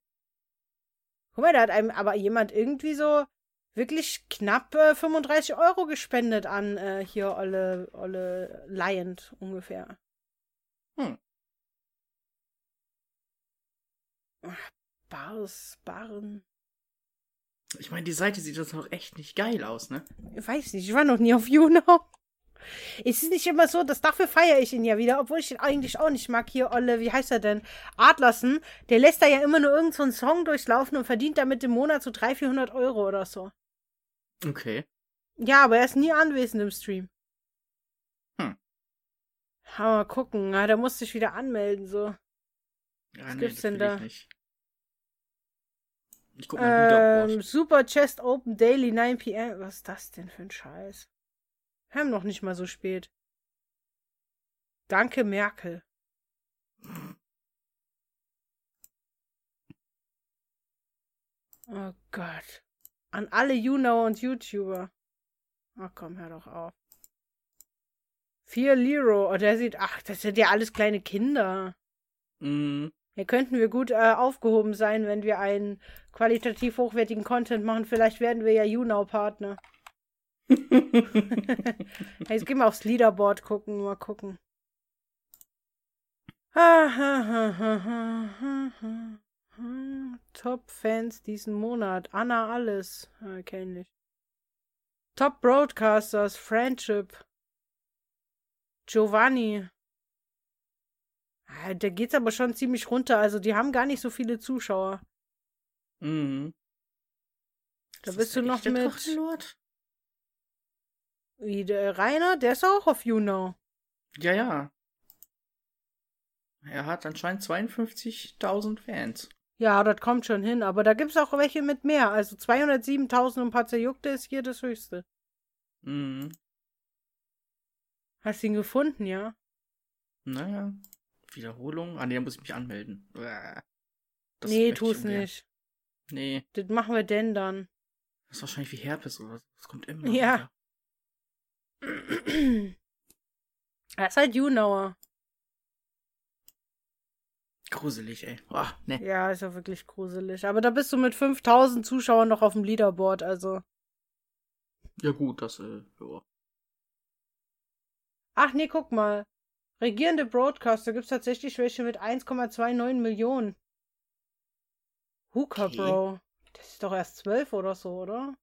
Guck mal, da hat einem aber jemand irgendwie so wirklich knapp äh, 35 Euro gespendet an äh, hier Olle, Olle Lion ungefähr. Hm. Ach, Bars, Barren. Ich meine, die Seite sieht das noch echt nicht geil aus, ne? Ich weiß nicht, ich war noch nie auf Juno. Es ist nicht immer so, dass dafür feiere ich ihn ja wieder, obwohl ich ihn eigentlich auch nicht mag. Hier, Olle, wie heißt er denn? Adlersen, der lässt da ja immer nur irgendeinen so Song durchlaufen und verdient damit im Monat so 300, 400 Euro oder so. Okay. Ja, aber er ist nie anwesend im Stream. Hm. Ja, mal gucken, ja, da musste ich wieder anmelden, so. Ja, Was nee, gibt's denn da? Ich, ich guck mal. Ähm, Super Chest Open Daily 9 pm. Was ist das denn für ein Scheiß? Wir haben noch nicht mal so spät. Danke, Merkel. Oh Gott. An alle YouNow und YouTuber. Ach komm, hör doch auf. Vier Liro. Oh, der sieht. Ach, das sind ja alles kleine Kinder. Mhm. Hier könnten wir gut äh, aufgehoben sein, wenn wir einen qualitativ hochwertigen Content machen. Vielleicht werden wir ja YouNow-Partner. Hey, jetzt gehen wir aufs Leaderboard gucken, mal gucken. Top-Fans diesen Monat. Anna Alles. Ah, kenn ich. Top Broadcasters. Friendship. Giovanni. Ah, Da geht's aber schon ziemlich runter. Also, die haben gar nicht so viele Zuschauer. mhm. Da Ist bist du noch mit- Drachenlord? Wie der Rainer, der ist auch auf YouNow. Ja, ja. Er hat anscheinend 52.000 Fans. Ja, das kommt schon hin, aber da gibt's auch welche mit mehr. Also 207.000 und paar zerjuckte ist hier das höchste. Mhm. Hast du ihn gefunden, ja? Naja. Wiederholung. Ah, nee, da muss ich mich anmelden. Das nee, tu's nicht. Nee, Das machen wir denn dann. das ist wahrscheinlich wie Herpes oder so. Das kommt immer Ja. wieder. Er ist halt YouNower. Gruselig, ey. Boah, ne. Ja, ist ja wirklich gruselig. Aber da bist du mit 5000 Zuschauern noch auf dem Leaderboard, also. Ja gut, das, äh, ja. Ach nee, guck mal. Regierende Broadcaster gibt's tatsächlich welche mit 1,29 Millionen. Hookah, Okay. Bro. Das ist doch erst 12 oder so, oder?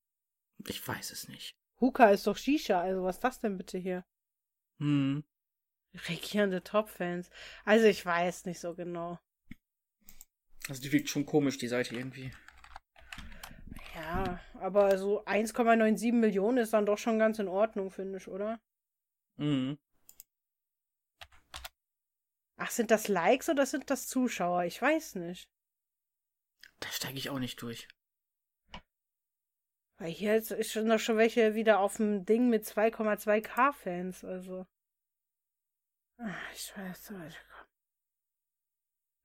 Ich weiß es nicht. Hookah ist doch Shisha, also was ist das denn bitte hier? Hm. Regierende Top-Fans. Also ich weiß nicht so genau. Also die wirkt schon komisch, die Seite irgendwie. Ja, aber so 1,97 Millionen ist dann doch schon ganz in Ordnung, finde ich, oder? Mhm. Ach, sind das Likes oder sind das Zuschauer? Ich weiß nicht. Da steige ich auch nicht durch. Weil hier ist schon noch schon welche wieder auf dem Ding mit 2,2k Fans, also. Ach, ich weiß nicht.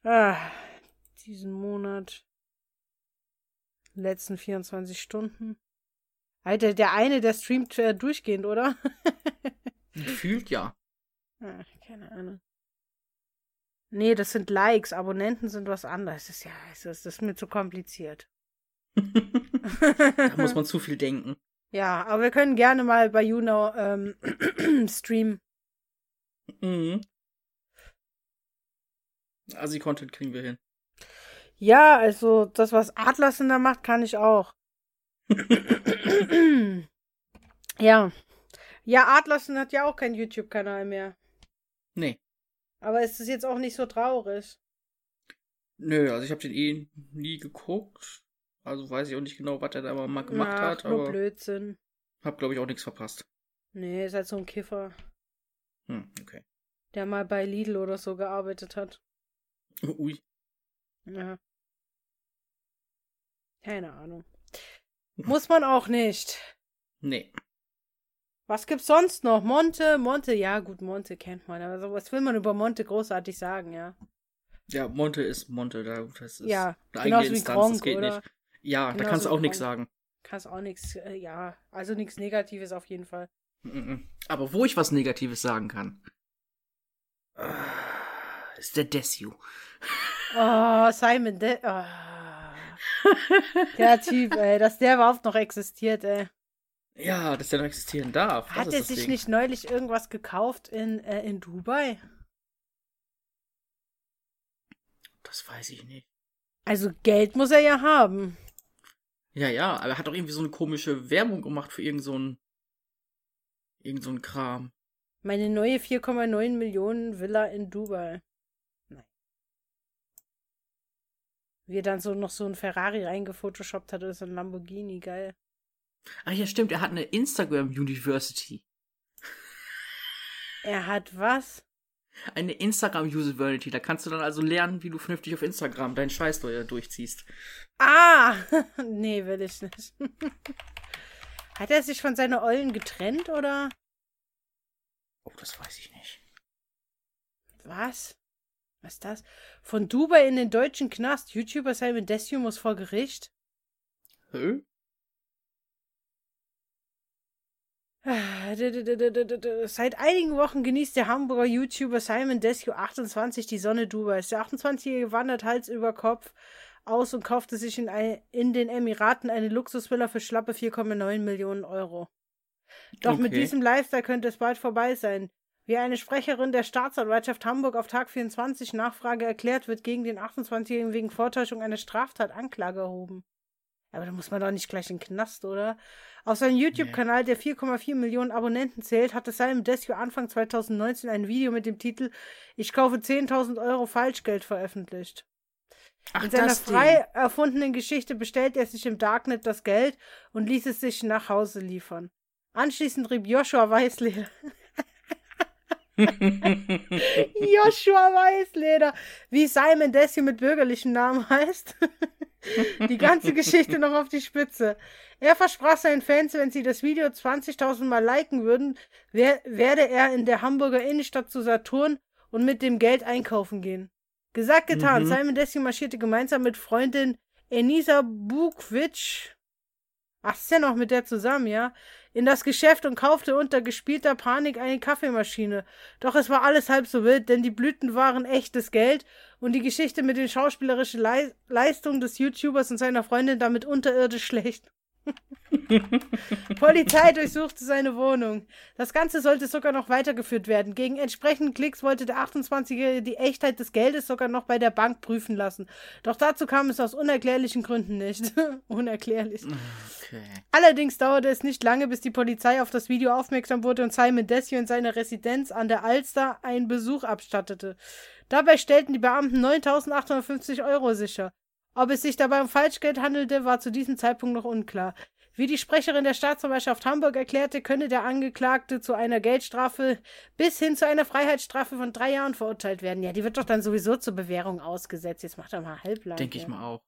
Ah, diesen Monat. Letzten 24 Stunden. Alter, der eine, der streamt äh, durchgehend, oder? Gefühlt ja. Ach, keine Ahnung. Nee, das sind Likes. Abonnenten sind was anderes. Das ist ja, das ist, das ist mir zu kompliziert. da muss man zu viel denken. Ja, aber wir können gerne mal bei YouNow ähm, streamen. Mhm. Also die Content kriegen wir hin. Ja, also das, was Atlassen da macht, kann ich auch. ja. Ja, Atlassen hat ja auch keinen YouTube-Kanal mehr. Nee. Aber ist es jetzt auch nicht so traurig? Nö, also ich habe den eh nie geguckt. Also weiß ich auch nicht genau, was er da mal gemacht Ach, hat. nur Aber Blödsinn. hab, glaube ich, auch nichts verpasst. Nee, ist halt so ein Kiffer, Hm, okay. der mal bei Lidl oder so gearbeitet hat. Ui. Ja. Keine Ahnung. Muss man auch nicht. Nee. Was gibt's sonst noch? Monte, Monte, ja gut, Monte kennt man, aber was will man über Monte großartig sagen, ja? Ja, Monte ist Monte. Da, das ist Ja, eine eigene wie Instanz, Gronk, das geht oder? nicht. Ja, da Genauso kannst du wie auch nichts sagen. Kannst auch nichts, äh, ja, also nichts Negatives auf jeden Fall. Aber wo ich was Negatives sagen kann, äh, ist der Desu. Oh, Simon, De oh. der Typ, ey, dass der überhaupt noch existiert, ey. Ja, dass der noch existieren darf. Hat er sich Ding. nicht neulich irgendwas gekauft in, äh, in Dubai? Das weiß ich nicht. Also Geld muss er ja haben. Ja, ja, aber er hat doch irgendwie so eine komische Werbung gemacht für irgend so ein irgend so ein Kram. Meine neue 4,9 Millionen Villa in Dubai. Nein. Wie er dann so noch so ein Ferrari reingefotoshoppt hat oder so ein Lamborghini, geil. Ach ja, stimmt, er hat eine Instagram University. Er hat was? Eine Instagram Usability. Da kannst du dann also lernen, wie du vernünftig auf Instagram deinen Scheiß durch- durchziehst. Ah! nee, will ich nicht. hat er sich von seiner Ollen getrennt oder Oh, das weiß ich nicht. was? Was ist das? Von Dubai in den deutschen Knast. YouTuber Simon muss vor Gericht. Hä? Seit einigen Wochen genießt der Hamburger YouTuber Simon Desue 28 die Sonne Dubais. Der 28-Jährige wandert Hals über Kopf aus und kaufte sich in, ein, in den Emiraten eine Luxusvilla für schlappe 4,9 Millionen Euro. Doch mit Okay. diesem Lifestyle könnte es bald vorbei sein. Wie eine Sprecherin der Staatsanwaltschaft Hamburg auf Tag 24 Nachfrage erklärt, wird gegen den 28-Jährigen wegen Vortäuschung einer Straftat Anklage erhoben. Aber da muss man doch nicht gleich in den Knast, oder? Auf seinem YouTube-Kanal, der 4,4 Millionen Abonnenten zählt, hatte Simon Desue Anfang 2019 ein Video mit dem Titel Ich kaufe 10.000 Euro Falschgeld veröffentlicht. Ach, In seiner das Ding. frei erfundenen Geschichte bestellt er sich im Darknet das Geld und ließ es sich nach Hause liefern. Anschließend rieb Joshua Weißleder. Joshua Weißleder, wie Simon Desue mit bürgerlichem Namen heißt. die ganze Geschichte noch auf die Spitze. Er versprach seinen Fans, wenn sie das Video 20.000 Mal liken würden, wer werde er in der Hamburger Innenstadt zu Saturn und mit dem Geld einkaufen gehen. Gesagt, getan. Mhm. Simon Desue marschierte gemeinsam mit Freundin Enisa Bukvic, ach, ist ja noch mit der zusammen, ja, in das Geschäft und kaufte unter gespielter Panik eine Kaffeemaschine. Doch es war alles halb so wild, denn die Blüten waren echtes Geld und die Geschichte mit den schauspielerischen Lei Leistungen des YouTubers und seiner Freundin damit unterirdisch schlecht. Polizei durchsuchte seine Wohnung. Das Ganze sollte sogar noch weitergeführt werden. Gegen entsprechenden Klicks wollte der 28-Jährige die Echtheit des Geldes sogar noch bei der Bank prüfen lassen. Doch dazu kam es aus unerklärlichen Gründen nicht. Unerklärlich. Okay. Allerdings dauerte es nicht lange, bis die Polizei auf das Video aufmerksam wurde und Simon Desue in seiner Residenz an der Alster einen Besuch abstattete. Dabei stellten die Beamten 9.850 Euro sicher. Ob es sich dabei um Falschgeld handelte, war zu diesem Zeitpunkt noch unklar. Wie die Sprecherin der Staatsanwaltschaft Hamburg erklärte, könne der Angeklagte zu einer Geldstrafe bis hin zu einer Freiheitsstrafe von drei Jahren verurteilt werden. Ja, die wird doch dann sowieso zur Bewährung ausgesetzt. Jetzt macht er mal halblang. Denke ich ja. mal auch.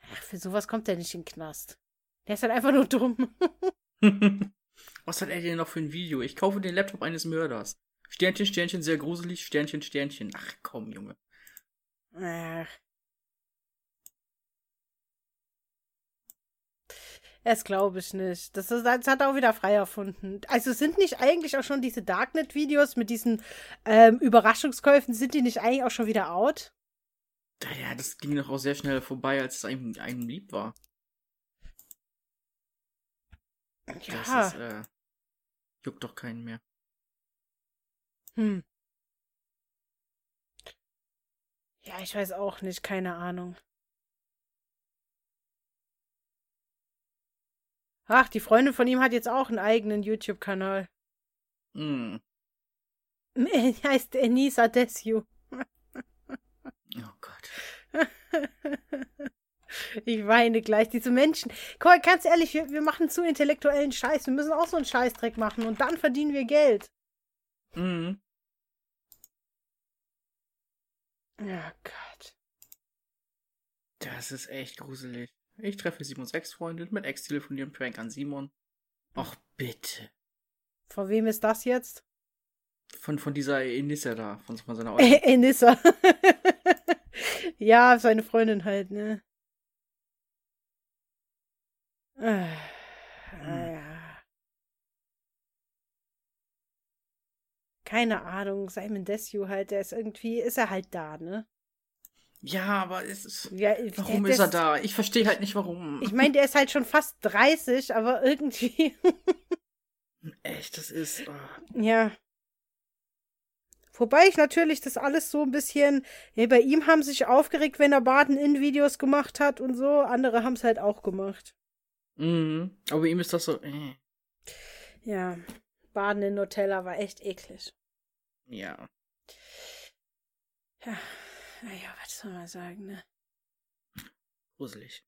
Ach, für sowas kommt er nicht in den Knast. Der ist halt einfach nur dumm. Was hat er denn noch für ein Video? Ich kaufe den Laptop eines Mörders. Sternchen, Sternchen, sehr gruselig, Sternchen, Sternchen. Ach komm, Junge. Ach. Das glaube ich nicht. Das, ist, das hat er auch wieder frei erfunden. Also sind nicht eigentlich auch schon diese Darknet-Videos mit diesen ähm, Überraschungskäufen, sind die nicht eigentlich auch schon wieder out? Ja, das ging doch auch sehr schnell vorbei, als es einem, einem lieb war. Ja. Das ist, äh, juckt doch keinen mehr. Hm. Ja, ich weiß auch nicht, keine Ahnung. Ach, die Freundin von ihm hat jetzt auch einen eigenen YouTube-Kanal. Hm. Heißt Enisa Desio. Oh Gott. Ich weine gleich, diese Menschen. Guck mal, ganz ehrlich, wir, wir machen zu intellektuellen Scheiß. Wir müssen auch so einen Scheißdreck machen und dann verdienen wir Geld. Mhm. Ja, Gott. Das ist echt gruselig. Ich treffe Simons Ex-Freundin mit Ex-telefonieren Prank an Simon. Ach, bitte. Von wem ist das jetzt? Von, von dieser Enissa da, von, von seiner Äh, Enissa. ja, seine Freundin halt, ne? Äh, naja. Keine Ahnung, Simon Desue halt, der ist irgendwie, ist er halt da, ne? Ja, aber es ist. Ja, Warum der- ist er das- da? Ich verstehe halt nicht warum. Ich meine, der ist halt schon fast 30, aber irgendwie, Echt, das ist. oh. ja. Wobei ich natürlich das alles so ein bisschen, ja, bei ihm haben sich aufgeregt, wenn er Baden-In-Videos gemacht hat und so, andere haben es halt auch gemacht. Mhm. Aber bei ihm ist das so. Äh. Ja, Baden in Nutella war echt eklig. Ja. Ja, naja, was soll man sagen, ne? Gruselig.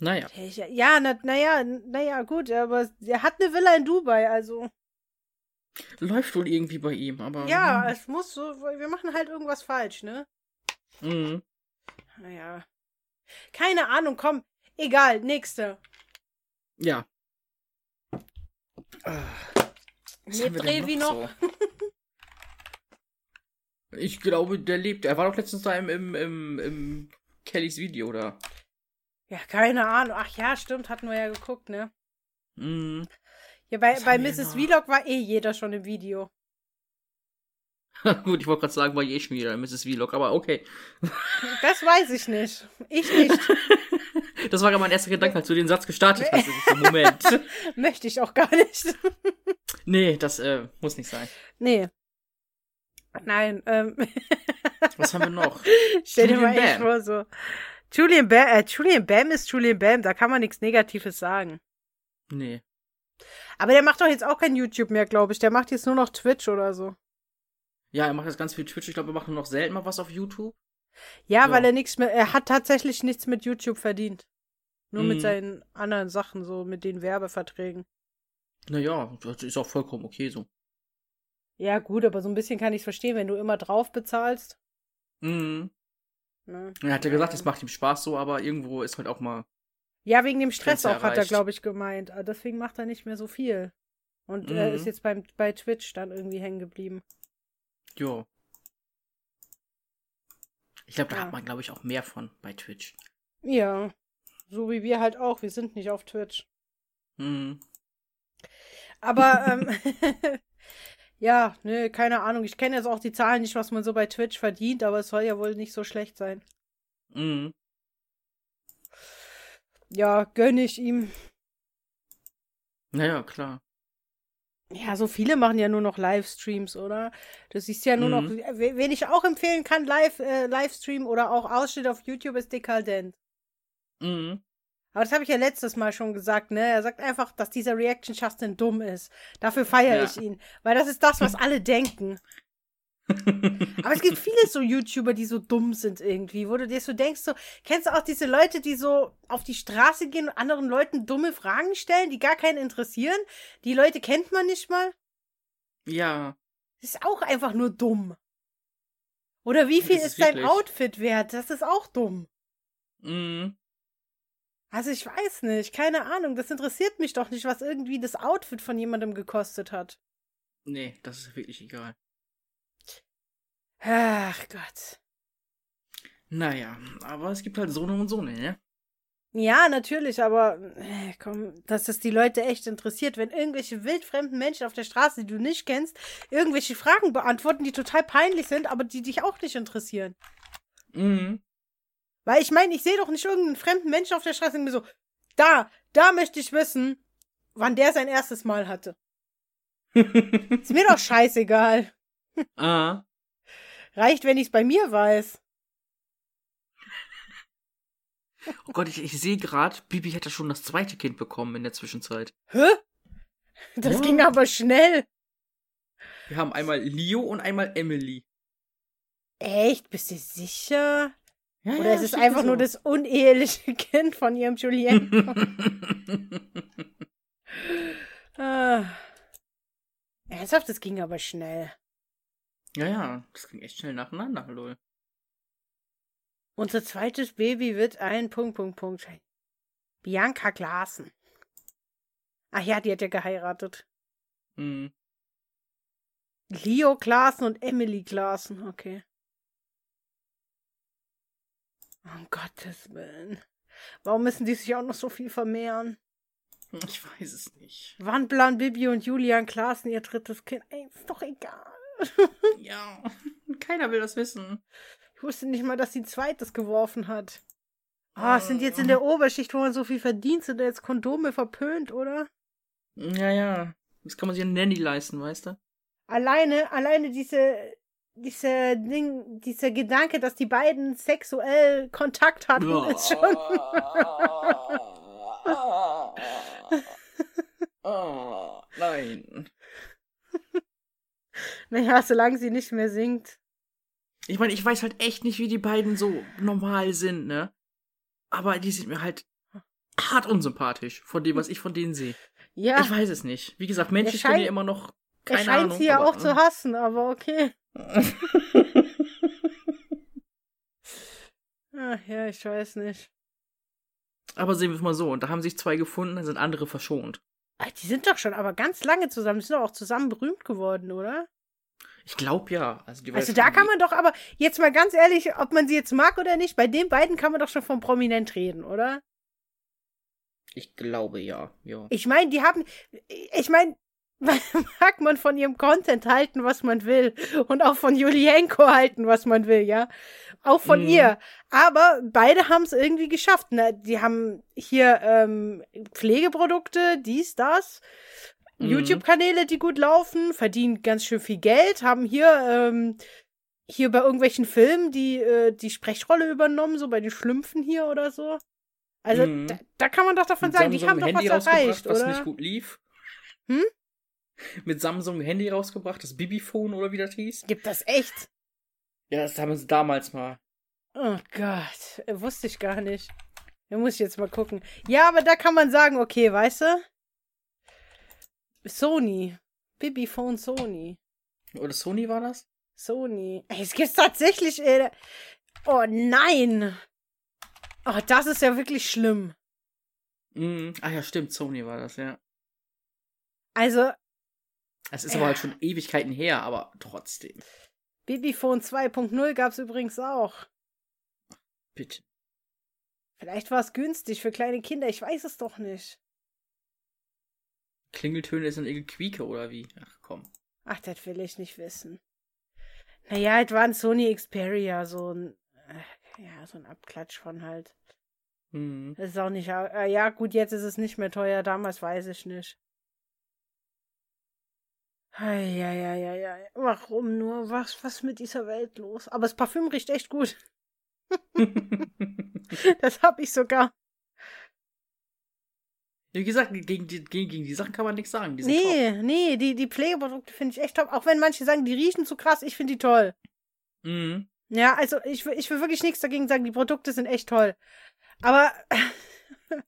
Naja. Ja, na, naja, naja, gut, aber er hat eine Villa in Dubai, also. Läuft wohl irgendwie bei ihm, aber. Ja, es muss so, wir machen halt irgendwas falsch, ne? Mhm. Naja. Keine Ahnung, komm, egal, nächste. Ja. Ah, was Lebt haben wir denn Revi noch? so? Ich glaube, der lebt. Er war doch letztens da im, im, im, im Kellys Video, oder? Ja, keine Ahnung. Ach ja, stimmt, hatten wir ja geguckt, ne? Mhm. Ja, bei, Was bei Mrs. Vlog war eh jeder schon im Video. Gut, ich wollte gerade sagen, war eh schon wieder Mrs. Vlog, aber okay. Das weiß ich nicht. Ich nicht. Das war gerade mein erster Gedanke, als du den Satz gestartet hast. Der Moment. Möchte ich auch gar nicht. Nee, das äh, muss nicht sein. Nee. Nein, ähm. Was haben wir noch? Stell dir Julian mal echt Bam. vor, so. Julian Bam, äh, Julian Bam ist Julian Bam, da kann man nichts Negatives sagen. Nee. Aber der macht doch jetzt auch kein YouTube mehr, glaube ich. Der macht jetzt nur noch Twitch oder so. Ja, er macht jetzt ganz viel Twitch. Ich glaube, er macht nur noch selten mal was auf YouTube. Ja, Ja. weil er nichts mehr, er hat tatsächlich nichts mit YouTube verdient. Nur mit Mhm. seinen anderen Sachen, so mit den Werbeverträgen. Naja, das ist auch vollkommen okay so. Ja, gut, aber so ein bisschen kann ich verstehen, wenn du immer drauf bezahlst. Mhm. Ne? Er hat ja gesagt, Ja. es macht ihm Spaß so, aber irgendwo ist halt auch mal. Ja, wegen dem Stress Grenze auch, hat er, erreicht. glaube ich, gemeint. Aber Deswegen macht er nicht mehr so viel. Und er Mhm. ist jetzt beim, bei Twitch dann irgendwie hängen geblieben. Jo. Ich glaube, da Ja. hat man, glaube ich, auch mehr von bei Twitch. Ja. So wie wir halt auch. Wir sind nicht auf Twitch. Mhm. Aber, ähm, ja, ne, keine Ahnung. Ich kenne jetzt auch die Zahlen nicht, was man so bei Twitch verdient, aber es soll ja wohl nicht so schlecht sein. Mhm. Ja, gönne ich ihm. Naja, klar. Ja, so viele machen ja nur noch Livestreams, oder? Du siehst ja nur noch, Mhm. we- wen ich auch empfehlen kann, Live, äh, Livestream oder auch Ausschnitt auf YouTube ist Dekadent. Mhm. Aber das habe ich ja letztes Mal schon gesagt, ne? Er sagt einfach, dass dieser Reaction Justin dumm ist. Dafür feiere Ja. ich ihn. Weil das ist das, was alle denken. Aber es gibt viele so YouTuber, die so dumm sind irgendwie, wo du dir so denkst, so, kennst du auch diese Leute, die so auf die Straße gehen und anderen Leuten dumme Fragen stellen, die gar keinen interessieren? Die Leute kennt man nicht mal. ja. Das ist auch einfach nur dumm. Oder wie viel Das ist, ist dein Outfit wert? Das ist auch dumm. Mhm. Also ich weiß nicht, keine Ahnung. Das interessiert mich doch nicht, was irgendwie das Outfit von jemandem gekostet hat. Nee, das ist wirklich egal. Ach Gott. Naja, aber es gibt halt so eine und so eine, ne? Ja, natürlich, aber äh, komm, dass das die Leute echt interessiert, wenn irgendwelche wildfremden Menschen auf der Straße, die du nicht kennst, irgendwelche Fragen beantworten, die total peinlich sind, aber die dich auch nicht interessieren. Mhm. Weil ich meine, ich sehe doch nicht irgendeinen fremden Menschen auf der Straße und mir so, da, da möchte ich wissen, wann der sein erstes Mal hatte. Ist mir doch scheißegal. ah. Reicht, wenn ich es bei mir weiß. Oh Gott, ich, ich sehe gerade, Bibi hätte schon das zweite Kind bekommen in der Zwischenzeit. Hä? Das Ja. ging aber schnell. Wir haben einmal Leo und einmal Emily. Echt? Bist du sicher? Ja, Oder ist es einfach nur das uneheliche Kind von ihrem Julien? ah. Ernsthaft, das ging aber schnell. ja, ja, das ging echt schnell nacheinander, lol. Unser zweites Baby wird ein Punkt, Punkt, Punkt. Bianca Glasen. Ach ja, die hat ja geheiratet. Mhm. Leo Glasen und Emily Glasen, okay. Um Gottes Willen. Warum müssen die sich auch noch so viel vermehren? Ich weiß es nicht. Wann planen Bibi und Julian Klaassen ihr drittes Kind? Ey, ist doch egal. Ja, keiner will das wissen. Ich wusste nicht mal, dass sie ein zweites geworfen hat. Ah, sind jetzt in der Oberschicht, wo man so viel verdient, sind da jetzt Kondome verpönt, oder? Ja, ja. Das kann man sich eine Nanny leisten, weißt du? Alleine, alleine diese, diese Ding, dieser Gedanke, dass die beiden sexuell Kontakt hatten, ist schon. oh, nein. Naja, solange sie nicht mehr singt. Ich meine, ich weiß halt echt nicht, wie die beiden so normal sind, ne? Aber die sind mir halt hart unsympathisch von dem, was ich von denen sehe. Ja, Ich weiß es nicht. Wie gesagt, menschlich können die immer noch er keine scheint Ahnung. sie ja auch zu hassen, aber okay. Ach ja, ich weiß nicht. aber sehen wir es mal so. Und da haben sich zwei gefunden, dann sind andere verschont. Die sind doch schon aber ganz lange zusammen. Die sind doch auch zusammen berühmt geworden, oder? Ich glaube ja. Also, Also da kann man doch aber, jetzt mal ganz ehrlich, ob man sie jetzt mag oder nicht, bei den beiden kann man doch schon von prominent reden, oder? Ich glaube ja. ja. Ich meine, die haben, ich meine, mag man von ihrem Content halten, was man will. Und auch von Julienko halten, was man will, ja. Auch von Mhm. ihr. Aber beide haben es irgendwie geschafft. Ne? Die haben hier ähm, Pflegeprodukte, dies, das. Mhm. YouTube-Kanäle, die gut laufen, verdienen ganz schön viel Geld, haben hier, ähm, hier bei irgendwelchen Filmen die, äh, die Sprechrolle übernommen, so bei den Schlümpfen hier oder so. Also, Mhm. da, da kann man doch davon sagen, die haben doch Handy was erreicht, was oder? nicht gut lief. Hm? Mit Samsung Handy rausgebracht, das Bibiphone oder wie das hieß. Gibt das echt? Ja, das haben sie damals mal. Oh Gott, äh, wusste ich gar nicht. Da muss ich jetzt mal gucken. Ja, aber da kann man sagen, okay, weißt du? Sony. Bibiphone Sony. Oder Sony war das? Sony. Ey, es gibt's tatsächlich. Äh, oh nein. Oh, das ist ja wirklich schlimm. Mhm. Ah ja, stimmt, Sony war das, ja. Also, Es ist Ja. aber halt schon Ewigkeiten her, aber trotzdem. Bibiphone 2.0 gab's übrigens auch. Bitte. Vielleicht war es günstig für kleine Kinder, ich weiß es doch nicht. Klingeltöne ist ein Quieke oder wie? Ach komm. Ach, das will ich nicht wissen. Naja, es war ein Sony Xperia, so ein, äh, ja, so ein Abklatsch von halt. Mhm. Das ist auch nicht, äh, ja gut, jetzt ist es nicht mehr teuer, damals weiß ich nicht. Eieieiei, warum nur? Was, was mit dieser Welt los? Aber das Parfüm riecht echt gut. Das hab ich sogar. Wie gesagt, gegen die, gegen, gegen die Sachen kann man nichts sagen. Die Nee, nee, die, die Pflegeprodukte finde ich echt top. Auch wenn manche sagen, die riechen zu krass, ich finde die toll. top. Mhm. Ja, also ich, will- ich will wirklich nichts dagegen sagen, die Produkte sind echt toll. Aber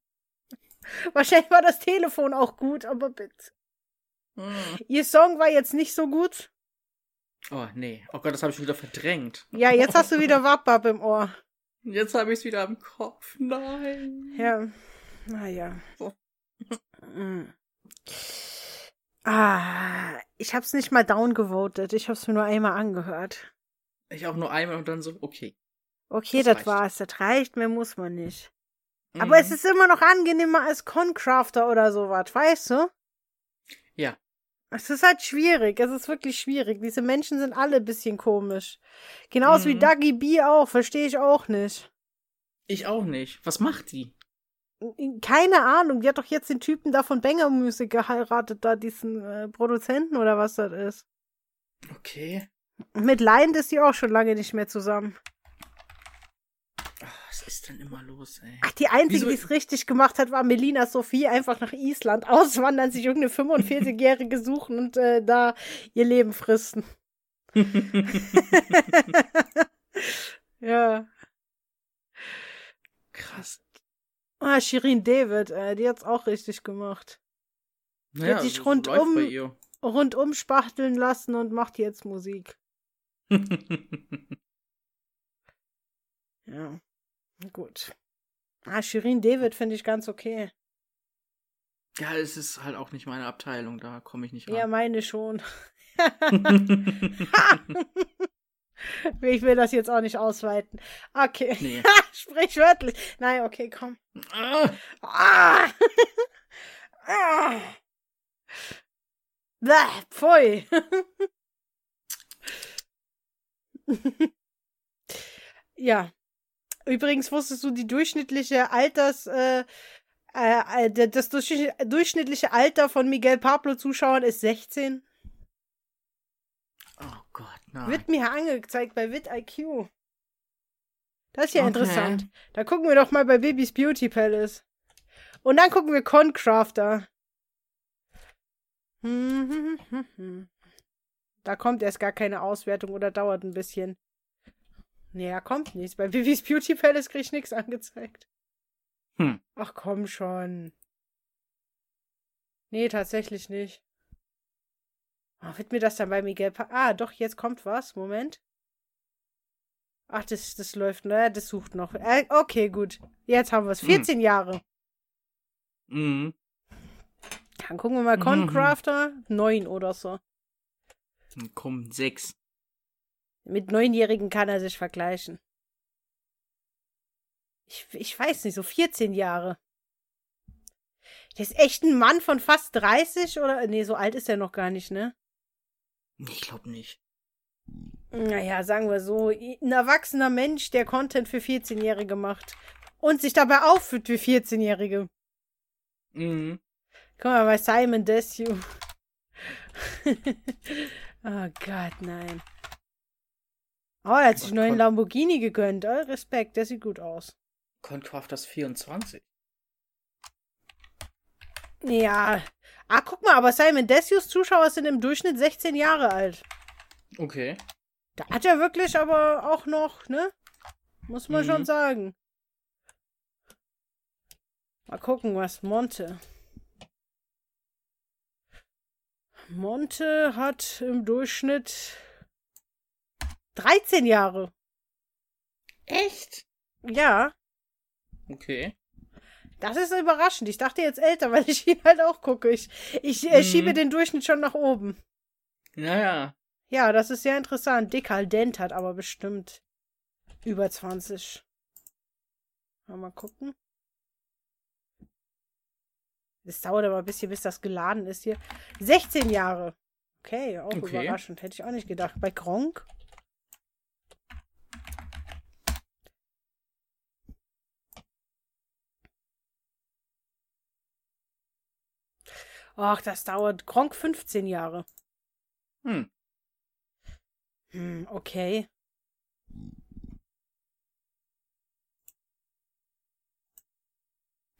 wahrscheinlich war das Telefon auch gut, aber bitte. Mhm. Ihr Song war jetzt nicht so gut. Oh, nee. Oh Gott, das habe ich wieder verdrängt. Ja, jetzt hast du wieder Wappab im Ohr. Jetzt habe ich es wieder im Kopf. Nein. Ja, naja. So. Mm. Ah, ich hab's nicht mal downgevotet. Ich hab's mir nur einmal angehört. Ich auch nur einmal und dann so, okay. Okay, Das das, war's. Das reicht, mehr muss man nicht. Aber es Mhm. ist immer noch angenehmer als Concrafter oder sowas, weißt du? Es ist halt schwierig. Es ist wirklich schwierig. Diese Menschen sind alle ein bisschen komisch. Genauso wie Mhm. Dagi B auch. Verstehe ich auch nicht. Ich auch nicht. Was macht die? Keine Ahnung. Die hat doch jetzt den Typen da von Banger Music geheiratet, da diesen äh, Produzenten oder was das ist. Okay. Mit Lion ist die auch schon lange nicht mehr zusammen. Was ist denn immer los, ey? Ach, die einzige, die es richtig gemacht hat, war Melina Sophie. Einfach nach Island auswandern, sich irgendeine 45-Jährige suchen und äh, da ihr Leben fristen. ja. Krass. Ah, Shirin David, äh, die hat's auch richtig gemacht. Naja, hat sich rundum-. Rundum spachteln lassen und macht jetzt Musik. Ja. Gut. Ah, Shirin David finde ich ganz okay. ja, es ist halt auch nicht meine Abteilung, da komme ich nicht Ja, ran. meine schon. ich will das jetzt auch nicht ausweiten. Okay. nee. Sprichwörtlich. Nein, okay, komm. Ah, Ah! ah! Bäh, pfui. ja. Übrigens wusstest du, die durchschnittliche Alters, äh, äh, äh, das durchschnitt- durchschnittliche Alter von Miguel Pablo-Zuschauern ist 16. oh Gott, nein. Wird mir angezeigt bei VidIQ. Das ist ja Okay. interessant. Da gucken wir doch mal bei Babys Beauty Palace. Und dann gucken wir Concrafter. Da kommt erst gar keine Auswertung oder dauert ein bisschen. Nee, da kommt nichts. Bei Babys Beauty Palace krieg ich nichts angezeigt. Hm. Ach komm schon. Nee, tatsächlich nicht. Ah, wird mir das dann bei Miguel pa Ah, doch, jetzt kommt was. Moment. Ach, das, das läuft. Naja, das sucht noch. Äh, okay, gut. Jetzt haben wir es. Hm. 14 Jahre. Mhm. Dann gucken wir mal Mhm. Concrafter. 9 oder so. Dann kommen sechs. Mit Neunjährigen kann er sich vergleichen. Ich, ich weiß nicht, so 14 Jahre. Der ist echt ein Mann von fast 30 oder? Nee, so alt ist er noch gar nicht, ne? Ich glaube nicht. Naja, sagen wir so, ein erwachsener Mensch, der Content für 14-Jährige macht. Und sich dabei aufführt wie 14-Jährige. Mhm. Guck mal bei Simon Desue. oh Gott, nein. Oh, er hat sich einen neuen Lamborghini gegönnt. Oh, Respekt, der sieht gut aus. Concrafters 24. Ja. Ah, guck mal, aber Simon Desues Zuschauer sind im Durchschnitt 16 Jahre alt. Okay. Da hat er wirklich aber auch noch, ne? Muss man Mhm. schon sagen. Mal gucken, was Monte. Monte hat im Durchschnitt 13 Jahre. Echt? Ja, Okay. das ist überraschend. Ich dachte jetzt älter, weil ich ihn halt auch gucke. Ich, ich äh, Mhm. schiebe den Durchschnitt schon nach oben. Naja. Ja, das ist sehr interessant. Dekadent hat aber bestimmt über 20. Mal, mal gucken. Es dauert aber ein bisschen, bis das geladen ist hier. 16 Jahre. Okay, auch Okay. überraschend. Hätte ich auch nicht gedacht. Bei Gronk? Ach, das dauert. Gronk 15 Jahre. Hm. Hm, okay.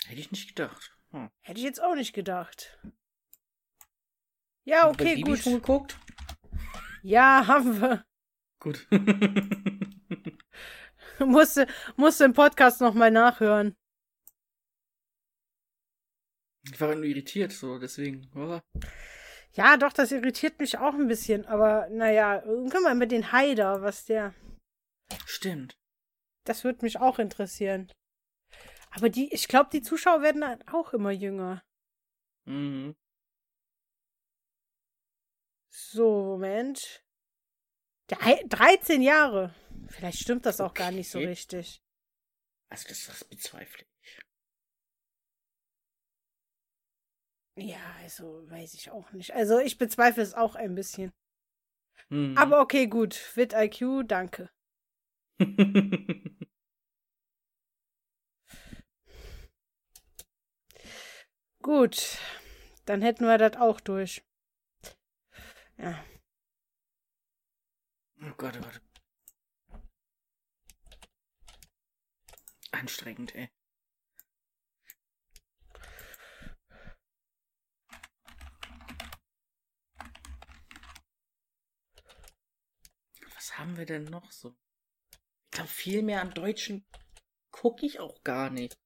Hätte ich nicht gedacht. Hm. Hätte ich jetzt auch nicht gedacht. Ja, okay, gut. schon geguckt? Ja, haben wir. Gut. musste, musste im Podcast nochmal nachhören. Ich war nur irritiert, so, deswegen. Oh. Ja, doch, das irritiert mich auch ein bisschen. Aber naja, guck mal mit den Haider, was der. Stimmt. Das würde mich auch interessieren. Aber die, ich glaube, die Zuschauer werden halt auch immer jünger. Mhm. So, Moment. Der, Hai- 13 Jahre. Vielleicht stimmt das auch gar nicht so Okay. richtig. Also, das, das bezweifle ich. Ja, also weiß ich auch nicht. Also ich bezweifle es auch ein bisschen. Mhm. Aber okay, gut. Wit IQ, danke. Gut. Dann hätten wir das auch durch. Ja. oh Gott, oh Gott. Anstrengend, ey. Was haben wir denn noch so? Ich glaube, viel mehr an Deutschen gucke ich auch gar nicht.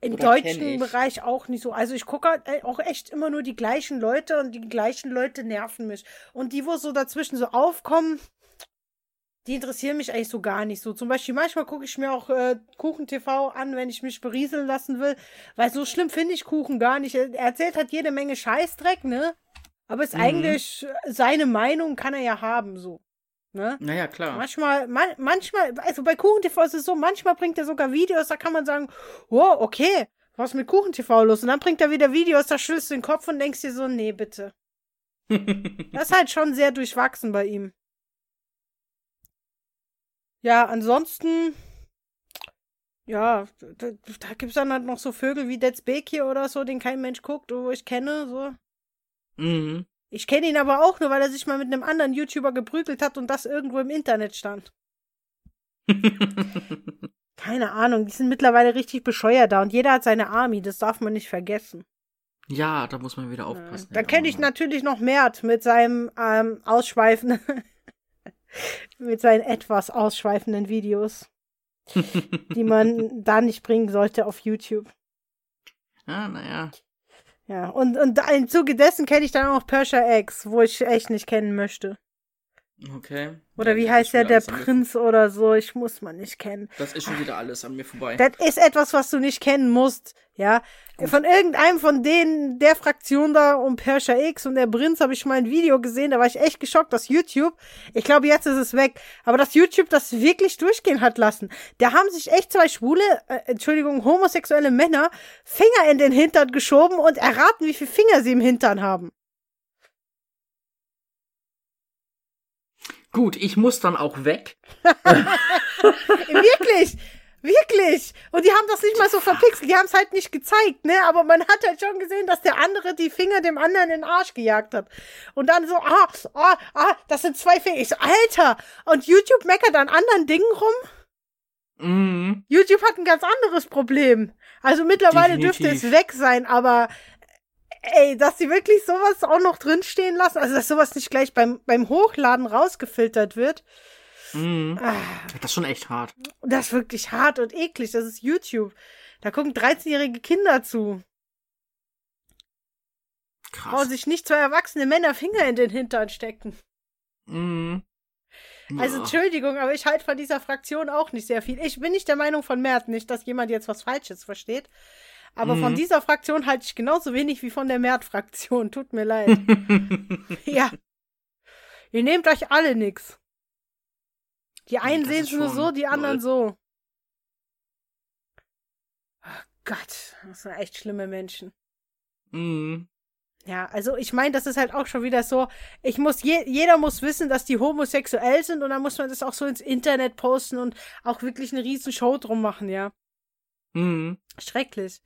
Im Oder deutschen ich. Bereich auch nicht so. Also ich gucke halt, äh, auch echt immer nur die gleichen Leute und die gleichen Leute nerven mich. Und die, wo so dazwischen so aufkommen, die interessieren mich eigentlich so gar nicht so. Zum Beispiel manchmal gucke ich mir auch äh, Kuchen-TV an, wenn ich mich berieseln lassen will. Weil so schlimm finde ich Kuchen gar nicht. Er erzählt halt jede Menge Scheißdreck, ne? Aber ist Mhm. eigentlich äh, seine Meinung kann er ja haben, so. Ne? Naja, klar. Manchmal, man, manchmal, also bei KuchenTV ist es so, manchmal bringt er sogar Videos, da kann man sagen, oh, okay, was ist mit KuchenTV los? Und dann bringt er wieder Videos, da schüttelst du den Kopf und denkst dir so, nee, bitte. Das ist halt schon sehr durchwachsen bei ihm. Ja, ansonsten, ja, da, da gibt's dann halt noch so Vögel wie Dead hier oder so, den kein Mensch guckt, wo ich kenne, so. Mhm. Ich kenne ihn aber auch nur, weil er sich mal mit einem anderen YouTuber geprügelt hat und das irgendwo im Internet stand. Keine Ahnung, die sind mittlerweile richtig bescheuert da und jeder hat seine Army, das darf man nicht vergessen. ja, da muss man wieder aufpassen. Da ja. kenne ich natürlich noch Mert mit seinem ähm, ausschweifenden, mit seinen etwas ausschweifenden Videos, die man da nicht bringen sollte auf YouTube. Ah, naja. Ja, und, und im Zuge dessen kenne ich dann auch Persia X, wo ich echt nicht kennen möchte. Okay. Oder Ja, wie heißt der, der Prinz oder so, ich muss man nicht kennen. Das ist schon wieder alles an mir vorbei. Das ist etwas, was du nicht kennen musst, ja. Gut. Von irgendeinem von denen, der Fraktion da um Persia X und der Prinz habe ich mal ein Video gesehen, da war ich echt geschockt, dass YouTube, ich glaube jetzt ist es weg, aber dass YouTube das wirklich durchgehen hat lassen. Da haben sich echt zwei schwule, äh, Entschuldigung, homosexuelle Männer Finger in den Hintern geschoben und erraten, wie viele Finger sie im Hintern haben. Gut, ich muss dann auch weg. Wirklich! Wirklich! Und die haben das nicht mal so verpixelt, die haben es halt nicht gezeigt, ne? Aber man hat halt schon gesehen, dass der andere die Finger dem anderen in den Arsch gejagt hat. Und dann so, ah, ah, ah, das sind zwei Finger. Ich so, Alter! Und YouTube meckert an anderen Dingen rum? Mhm. YouTube hat ein ganz anderes Problem. Also mittlerweile dürfte es Definitiv. weg sein, aber ey, dass sie wirklich sowas auch noch drinstehen lassen, also dass sowas nicht gleich beim, beim Hochladen rausgefiltert wird, Mhm. ah, Das ist schon echt hart. das ist wirklich hart und eklig. Das ist YouTube. Da gucken 13-jährige Kinder zu. Krass. Brauchen sich nicht zwei erwachsene Männer Finger in den Hintern stecken. Mhm. Also. Entschuldigung, aber ich halte von dieser Fraktion auch nicht sehr viel. Ich bin nicht der Meinung von Mert, nicht, dass jemand jetzt was Falsches versteht. Aber von Mhm. dieser Fraktion halte ich genauso wenig wie von der Mert-Fraktion. Tut mir leid. ja. Ihr nehmt euch alle nix. Die einen sehen es nur so, die anderen so. Oh Gott, das sind echt schlimme Menschen. mhm. Ja, also ich meine, das ist halt auch schon wieder so, ich muss, je, jeder muss wissen, dass die homosexuell sind und dann muss man das auch so ins Internet posten und auch wirklich eine riesen Show drum machen, ja. Mhm. Schrecklich.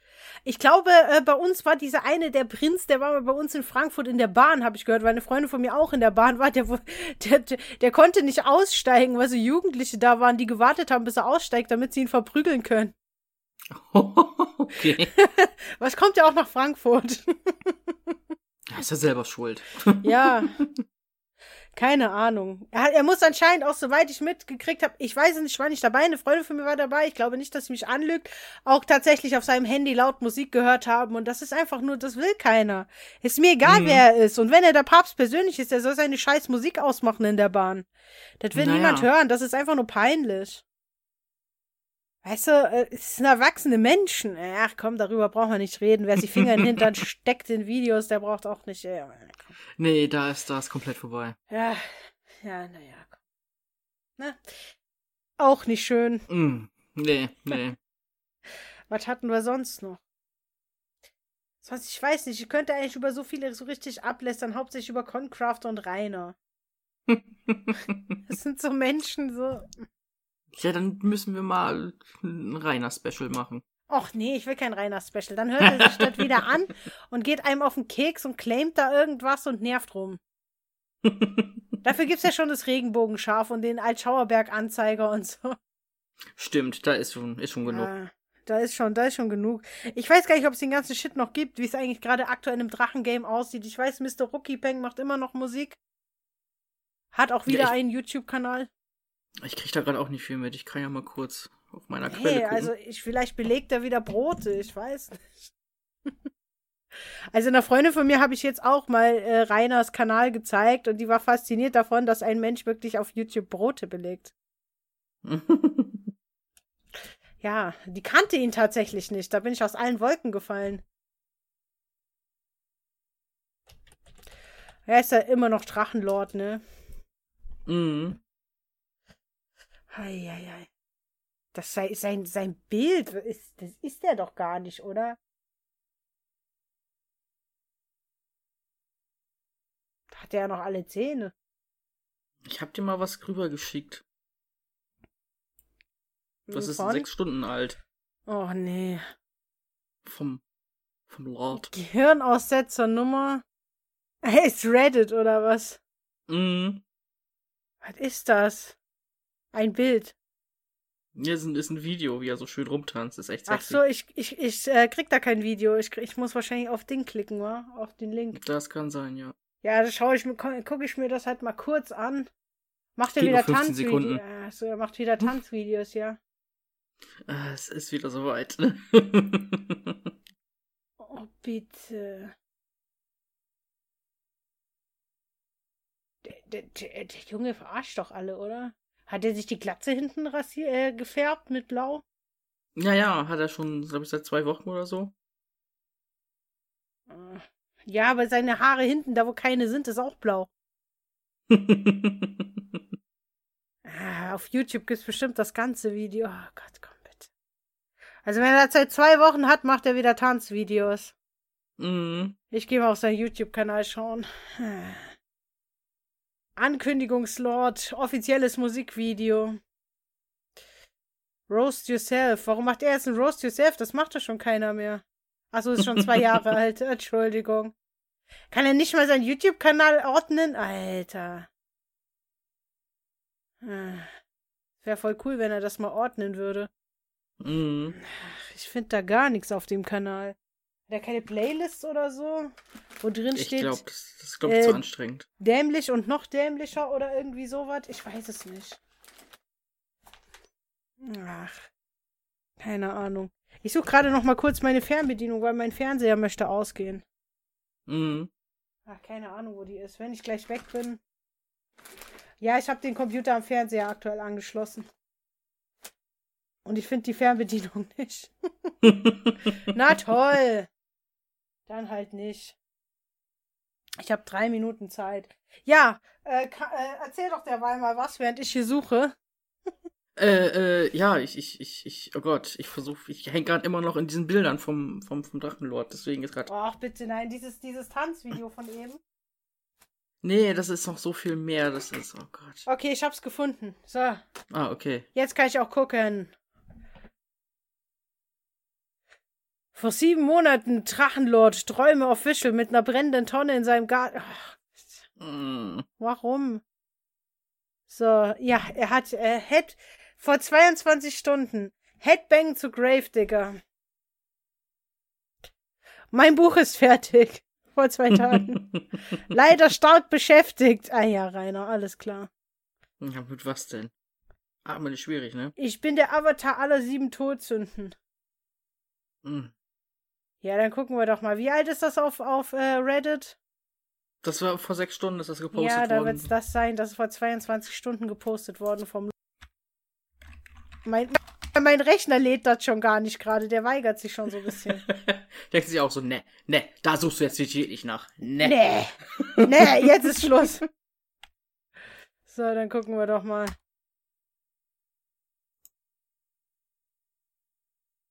Ich glaube, äh, bei uns war dieser eine, der Prinz, der war bei uns in Frankfurt in der Bahn, habe ich gehört, weil eine Freundin von mir auch in der Bahn war, der, der, der konnte nicht aussteigen, weil so Jugendliche da waren, die gewartet haben, bis er aussteigt, damit sie ihn verprügeln können. okay. Was kommt ja auch nach Frankfurt? Ja, ist ja selber schuld. Ja. Keine Ahnung. Er, er muss anscheinend auch, soweit ich mitgekriegt habe, ich weiß es nicht, ich war nicht dabei, eine Freundin von mir war dabei, ich glaube nicht, dass sie mich anlügt, auch tatsächlich auf seinem Handy laut Musik gehört haben und das ist einfach nur, das will keiner. Ist mir egal, Mhm. wer er ist und wenn er der Papst persönlich ist, der soll seine scheiß Musik ausmachen in der Bahn. Das will Naja. niemand hören, das ist einfach nur peinlich. Weißt du, äh, es sind erwachsene Menschen. Ach komm, darüber brauchen wir nicht reden. Wer sich Finger in den Hintern steckt in Videos, der braucht auch nicht. Äh. Nee, da ist das komplett vorbei. Ja, ja, naja. Ne? Auch nicht schön. Mhm. Nee, nee. Was hatten wir sonst noch? Sonst, ich weiß nicht, ich könnte eigentlich über so viele so richtig ablästern, hauptsächlich über Concraft und Rainer. das sind so Menschen, so. Ja, dann müssen wir mal ein Rainer-Special machen. Och nee, ich will kein Rainer-Special. Dann hört er sich das wieder an und geht einem auf den Keks und claimt da irgendwas und nervt rum. Dafür gibt's ja schon das Regenbogenschaf und den Altschauerberg-Anzeiger und so. Stimmt, da ist schon, ist schon genug. Ja, da ist schon, da ist schon genug. Ich weiß gar nicht, ob es den ganzen Shit noch gibt, wie es eigentlich gerade aktuell im Drachengame aussieht. Ich weiß, Mr. Rookie Peng macht immer noch Musik. Hat auch wieder Ja, ich- einen YouTube-Kanal. Ich krieg da gerade auch nicht viel mit. Ich kann ja mal kurz auf meiner Quelle Hey, gucken. also ich, vielleicht belegt er wieder Brote, ich weiß nicht. Also einer Freundin von mir habe ich jetzt auch mal äh, Rainers Kanal gezeigt und die war fasziniert davon, dass ein Mensch wirklich auf YouTube Brote belegt. Ja, die kannte ihn tatsächlich nicht. Da bin ich aus allen Wolken gefallen. Er ist ja immer noch Drachenlord, ne? mhm. Eieiei. Das sei sein, sein Bild. Ist, das ist er doch gar nicht, oder? Hat er ja noch alle Zähne. Ich hab dir mal was rübergeschickt. Das ist sechs Stunden alt. Oh nee. Vom, vom Lord. Gehirnaussetzer Nummer. Er ist Reddit oder was? Mhm. Was ist das? Ein Bild. Hier ist ein, ist ein Video, wie er so schön rumtanzt. Ist echt Ach sexy. so, ich, ich, ich äh, krieg da kein Video. Ich, ich muss wahrscheinlich auf Ding klicken, wa? Auf den Link. Das kann sein, ja. Ja, da schaue ich mir, gucke ich mir das halt mal kurz an. Macht er wieder nur 15 Tanzvideos? Sekunden. Ja, so, er macht wieder Tanzvideos, ja. Ah, es ist wieder soweit. Oh, bitte. Der, der, der, der Junge verarscht doch alle, oder? Hat er sich die Glatze hinten rasier äh, gefärbt mit Blau? ja, ja, hat er schon, glaube ich, seit zwei Wochen oder so. Äh, Ja, aber seine Haare hinten, da wo keine sind, ist auch blau. Ah, auf YouTube gibt's bestimmt das ganze Video. Oh Gott, komm bitte. Also wenn er das seit zwei Wochen hat, macht er wieder Tanzvideos. mhm. Ich gehe mal auf seinen YouTube-Kanal schauen. Ankündigungslord, offizielles Musikvideo. Roast Yourself. Warum macht er jetzt ein Roast Yourself? Das macht doch schon keiner mehr. Achso, ist schon zwei Jahre alt. Entschuldigung. Kann er nicht mal seinen YouTube-Kanal ordnen? Alter. Wäre voll cool, wenn er das mal ordnen würde. Mhm. Ich finde da gar nichts auf dem Kanal. Er keine Playlists oder so? Wo drin Ich steht glaube, das, ist, glaub ich, äh, zu anstrengend. dämlich und noch dämlicher oder irgendwie sowas? Ich weiß es nicht. Ach, keine Ahnung. Ich suche gerade noch mal kurz meine Fernbedienung, weil mein Fernseher möchte ausgehen. Mhm. Ach, keine Ahnung, wo die ist. Wenn ich gleich weg bin. Ja, ich habe den Computer am Fernseher aktuell angeschlossen. Und ich finde die Fernbedienung nicht. Na toll. Dann halt nicht. Ich habe drei Minuten Zeit. Ja, äh, äh, erzähl doch derweil mal was, während ich hier suche. Äh, äh, ja, ich, ich, ich, ich, oh Gott, ich versuche, ich hänge gerade immer noch in diesen Bildern vom, vom, vom Drachenlord, deswegen ist gerade. Ach, bitte, nein, dieses, dieses Tanzvideo von eben. Nee, das ist noch so viel mehr, das ist, oh Gott. Okay, ich hab's gefunden. So, Ah, okay. jetzt kann ich auch gucken. Vor sieben Monaten Drachenlord, Träume Official mit einer brennenden Tonne in seinem Garten. Ach, Mm. Warum? So, ja, er hat äh, Head vor 22 Stunden Headbang zu Gravedigger. Mein Buch ist fertig. Vor zwei Tagen. Leider stark beschäftigt. Ah ja, Rainer, alles klar. ja, mit was denn? Aber nicht schwierig, ne? Ich bin der Avatar aller sieben Todsünden. Mm. Ja, dann gucken wir doch mal. Wie alt ist das auf, auf äh, Reddit? Das war vor sechs Stunden, ist das gepostet ja, da worden. wird's das sein. Das ist vor 22 Stunden gepostet worden vom. Mein, mein Rechner lädt das schon gar nicht gerade. Der weigert sich schon so ein bisschen. Denkt sich auch so, ne, ne, da suchst du jetzt nicht nach. Ne. Nee. Nee, jetzt ist Schluss. So, dann gucken wir doch mal.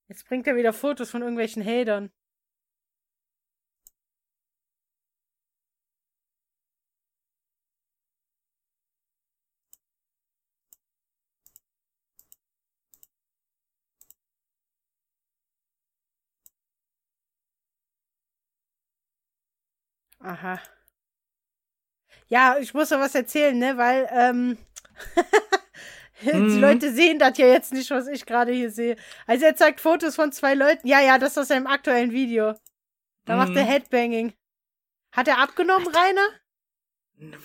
Jetzt bringt er wieder Fotos von irgendwelchen Hatern. Aha. Ja, ich muss noch was erzählen, ne, weil, ähm, die Mhm. Leute sehen das ja jetzt nicht, was ich gerade hier sehe. Also er zeigt Fotos von zwei Leuten. Ja, ja, das ist aus seinem aktuellen Video. Da macht er Mhm. Headbanging. Hat er abgenommen, Rainer?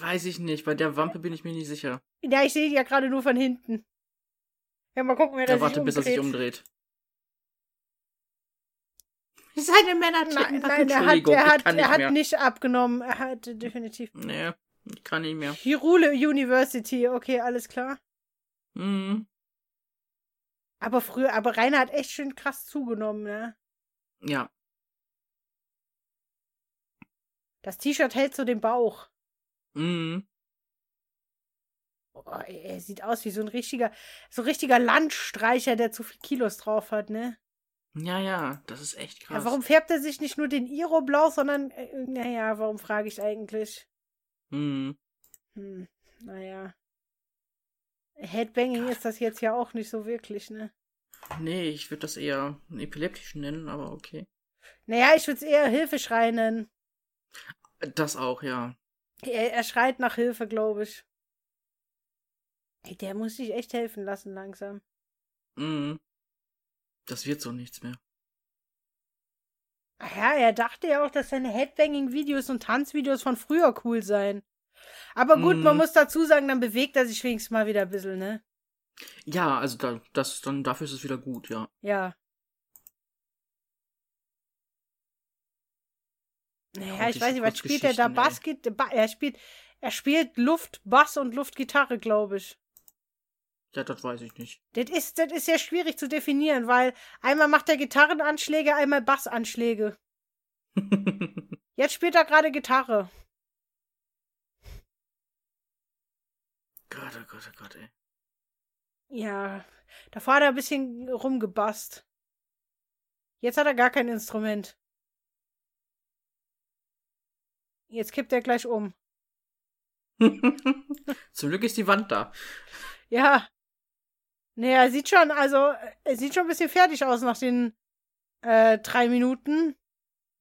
Weiß ich nicht, bei der Wampe bin ich mir nicht sicher. Ja, ich sehe ihn ja gerade nur von hinten. Ja, mal gucken, wer Ja, das warte, sich bis er sich umdreht. Seine Männer Nein, nein, er hat, er hat, er hat nicht abgenommen. Er hat definitiv. Nee, ich kann nicht mehr. Hirule University, okay, alles klar. Mhm. Aber früher, aber Rainer hat echt schön krass zugenommen, ne? Ja. Das T-Shirt hält so den Bauch. Mhm. Oh, ey, er sieht aus wie so ein richtiger, so ein richtiger Landstreicher, der zu viel Kilos drauf hat, ne? Ja, ja, das ist echt krass. Ja, warum färbt er sich nicht nur den Iro blau, sondern, äh, naja, warum frage ich eigentlich? Mhm. Hm, naja. Headbanging ist das jetzt ja auch nicht so wirklich, ne? Nee, ich würde das eher epileptisch nennen, aber okay. Naja, ich würde es eher Hilfeschrei nennen. Das auch, ja. Er, er schreit nach Hilfe, glaube ich. Der muss sich echt helfen lassen langsam. Mhm. Das wird so nichts mehr. Ja, er dachte ja auch, dass seine Headbanging-Videos und Tanzvideos von früher cool seien. Aber gut, Mhm. man muss dazu sagen, dann bewegt er sich wenigstens mal wieder ein bisschen, ne? Ja, also da, das, dann dafür ist es wieder gut, ja. Ja. Naja, ich weiß nicht, was spielt er da? Bass, er spielt, er spielt Luft, Bass und Luftgitarre, glaube ich. Ja, das weiß ich nicht. Das ist, das ist sehr schwierig zu definieren, weil einmal macht er Gitarrenanschläge, einmal Bassanschläge. Jetzt spielt er gerade Gitarre. Gott, oh Gott, oh Gott, ey. Ja, davor hat er ein bisschen rumgebasst. Jetzt hat er gar kein Instrument. Jetzt kippt er gleich um. Zum Glück ist die Wand da. Ja. Naja, sieht schon, also, er sieht schon ein bisschen fertig aus nach den äh, drei Minuten.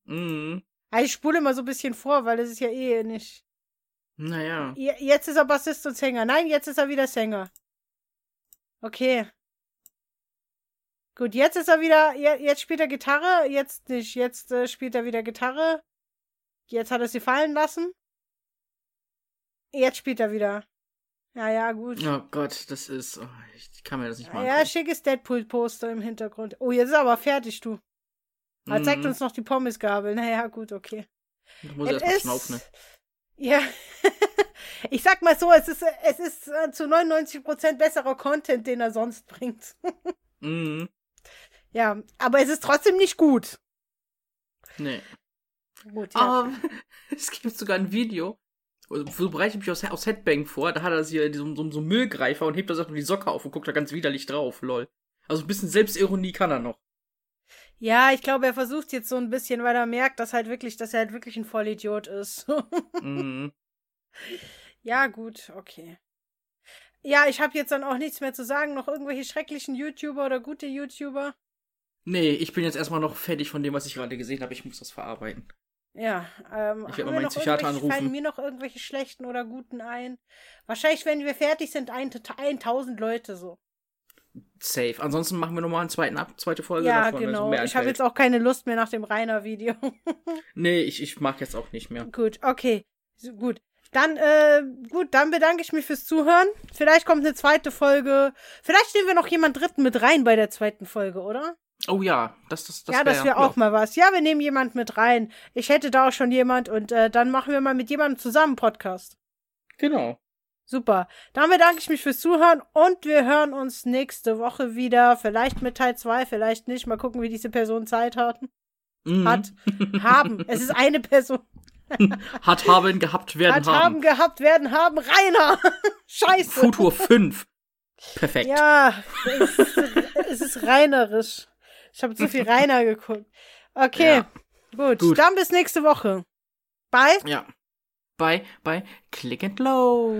Mhm. Ja, ich spule immer so ein bisschen vor, weil das ist ja eh nicht. Naja. Je- Jetzt ist er Bassist und Sänger. Nein, jetzt ist er wieder Sänger. Okay. Gut, jetzt ist er wieder, je- jetzt spielt er Gitarre, jetzt nicht. Jetzt äh, spielt er wieder Gitarre. Jetzt hat er sie fallen lassen. Jetzt spielt er wieder. Ja, ja, gut. Oh Gott, das ist. Oh, ich kann mir das nicht ja, angucken. schickes Deadpool-Poster im Hintergrund. Oh, jetzt ist er aber fertig, du. Er zeigt Mhm. uns noch die Pommesgabel. Naja, gut, okay. Da muss ich erstmal schnaufen, ne? Ja. ich sag mal so, es ist, es ist äh, zu 99% besserer Content, den er sonst bringt. Mhm. ja, aber es ist trotzdem nicht gut. Nee. Gut, ja. Aber es gibt sogar ein Video. So bereite ich mich aus, aus Headbang vor. Da hat er hier so, so, so einen Müllgreifer und hebt da so die Socke auf und guckt da ganz widerlich drauf. Lol. Also ein bisschen Selbstironie kann er noch. Ja, ich glaube, er versucht jetzt so ein bisschen, weil er merkt, dass halt wirklich, dass er halt wirklich ein Vollidiot ist. Mhm. ja, gut, okay. Ja, ich habe jetzt dann auch nichts mehr zu sagen. Noch irgendwelche schrecklichen YouTuber oder gute YouTuber? Nee, ich bin jetzt erstmal noch fertig von dem, was ich gerade gesehen habe. Ich muss das verarbeiten. Ja, ähm, Ich werd haben mal wir meinen Psychiater irgendwelche- Fallen anrufen. mir noch irgendwelche schlechten oder guten ein? Wahrscheinlich, wenn wir fertig sind, ein, 1000 Leute so. Safe. Ansonsten machen wir nochmal eine zweiten, ab, zweite Folge ja, davon. so genau. Ich habe jetzt auch keine Lust mehr nach dem Rainer-Video. Nee, ich, ich mag jetzt auch nicht mehr. gut, okay. So, gut. Dann, äh, gut, dann bedanke ich mich fürs Zuhören. Vielleicht kommt eine zweite Folge. Vielleicht nehmen wir noch jemand Dritten mit rein bei der zweiten Folge, oder? Oh ja, das, das, das ja, wär, das wäre auch mal was. Ja, wir nehmen jemand mit rein. Ich hätte da auch schon jemand und äh, dann machen wir mal mit jemandem zusammen einen Podcast. Genau. Super. Dann bedanke ich mich fürs Zuhören und wir hören uns nächste Woche wieder. Vielleicht mit Teil 2, vielleicht nicht. Mal gucken, wie diese Person Zeit hat. Mhm. Hat. Haben. Es ist eine Person. Hat haben, gehabt, werden Hat haben haben. gehabt, werden haben. Rainer! Scheiße. Futur 5. Perfekt. Ja, es ist, es ist reinerisch. Ich habe zu viel Rainer geguckt. Okay, Ja. gut. Gut. Dann bis nächste Woche. Bye. Ja. Bei, bei Click and Low.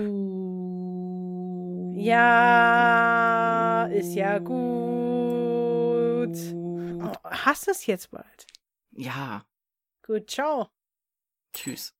Ja, ist ja gut. Oh, hast du es jetzt bald? Ja. Gut, ciao. Tschüss.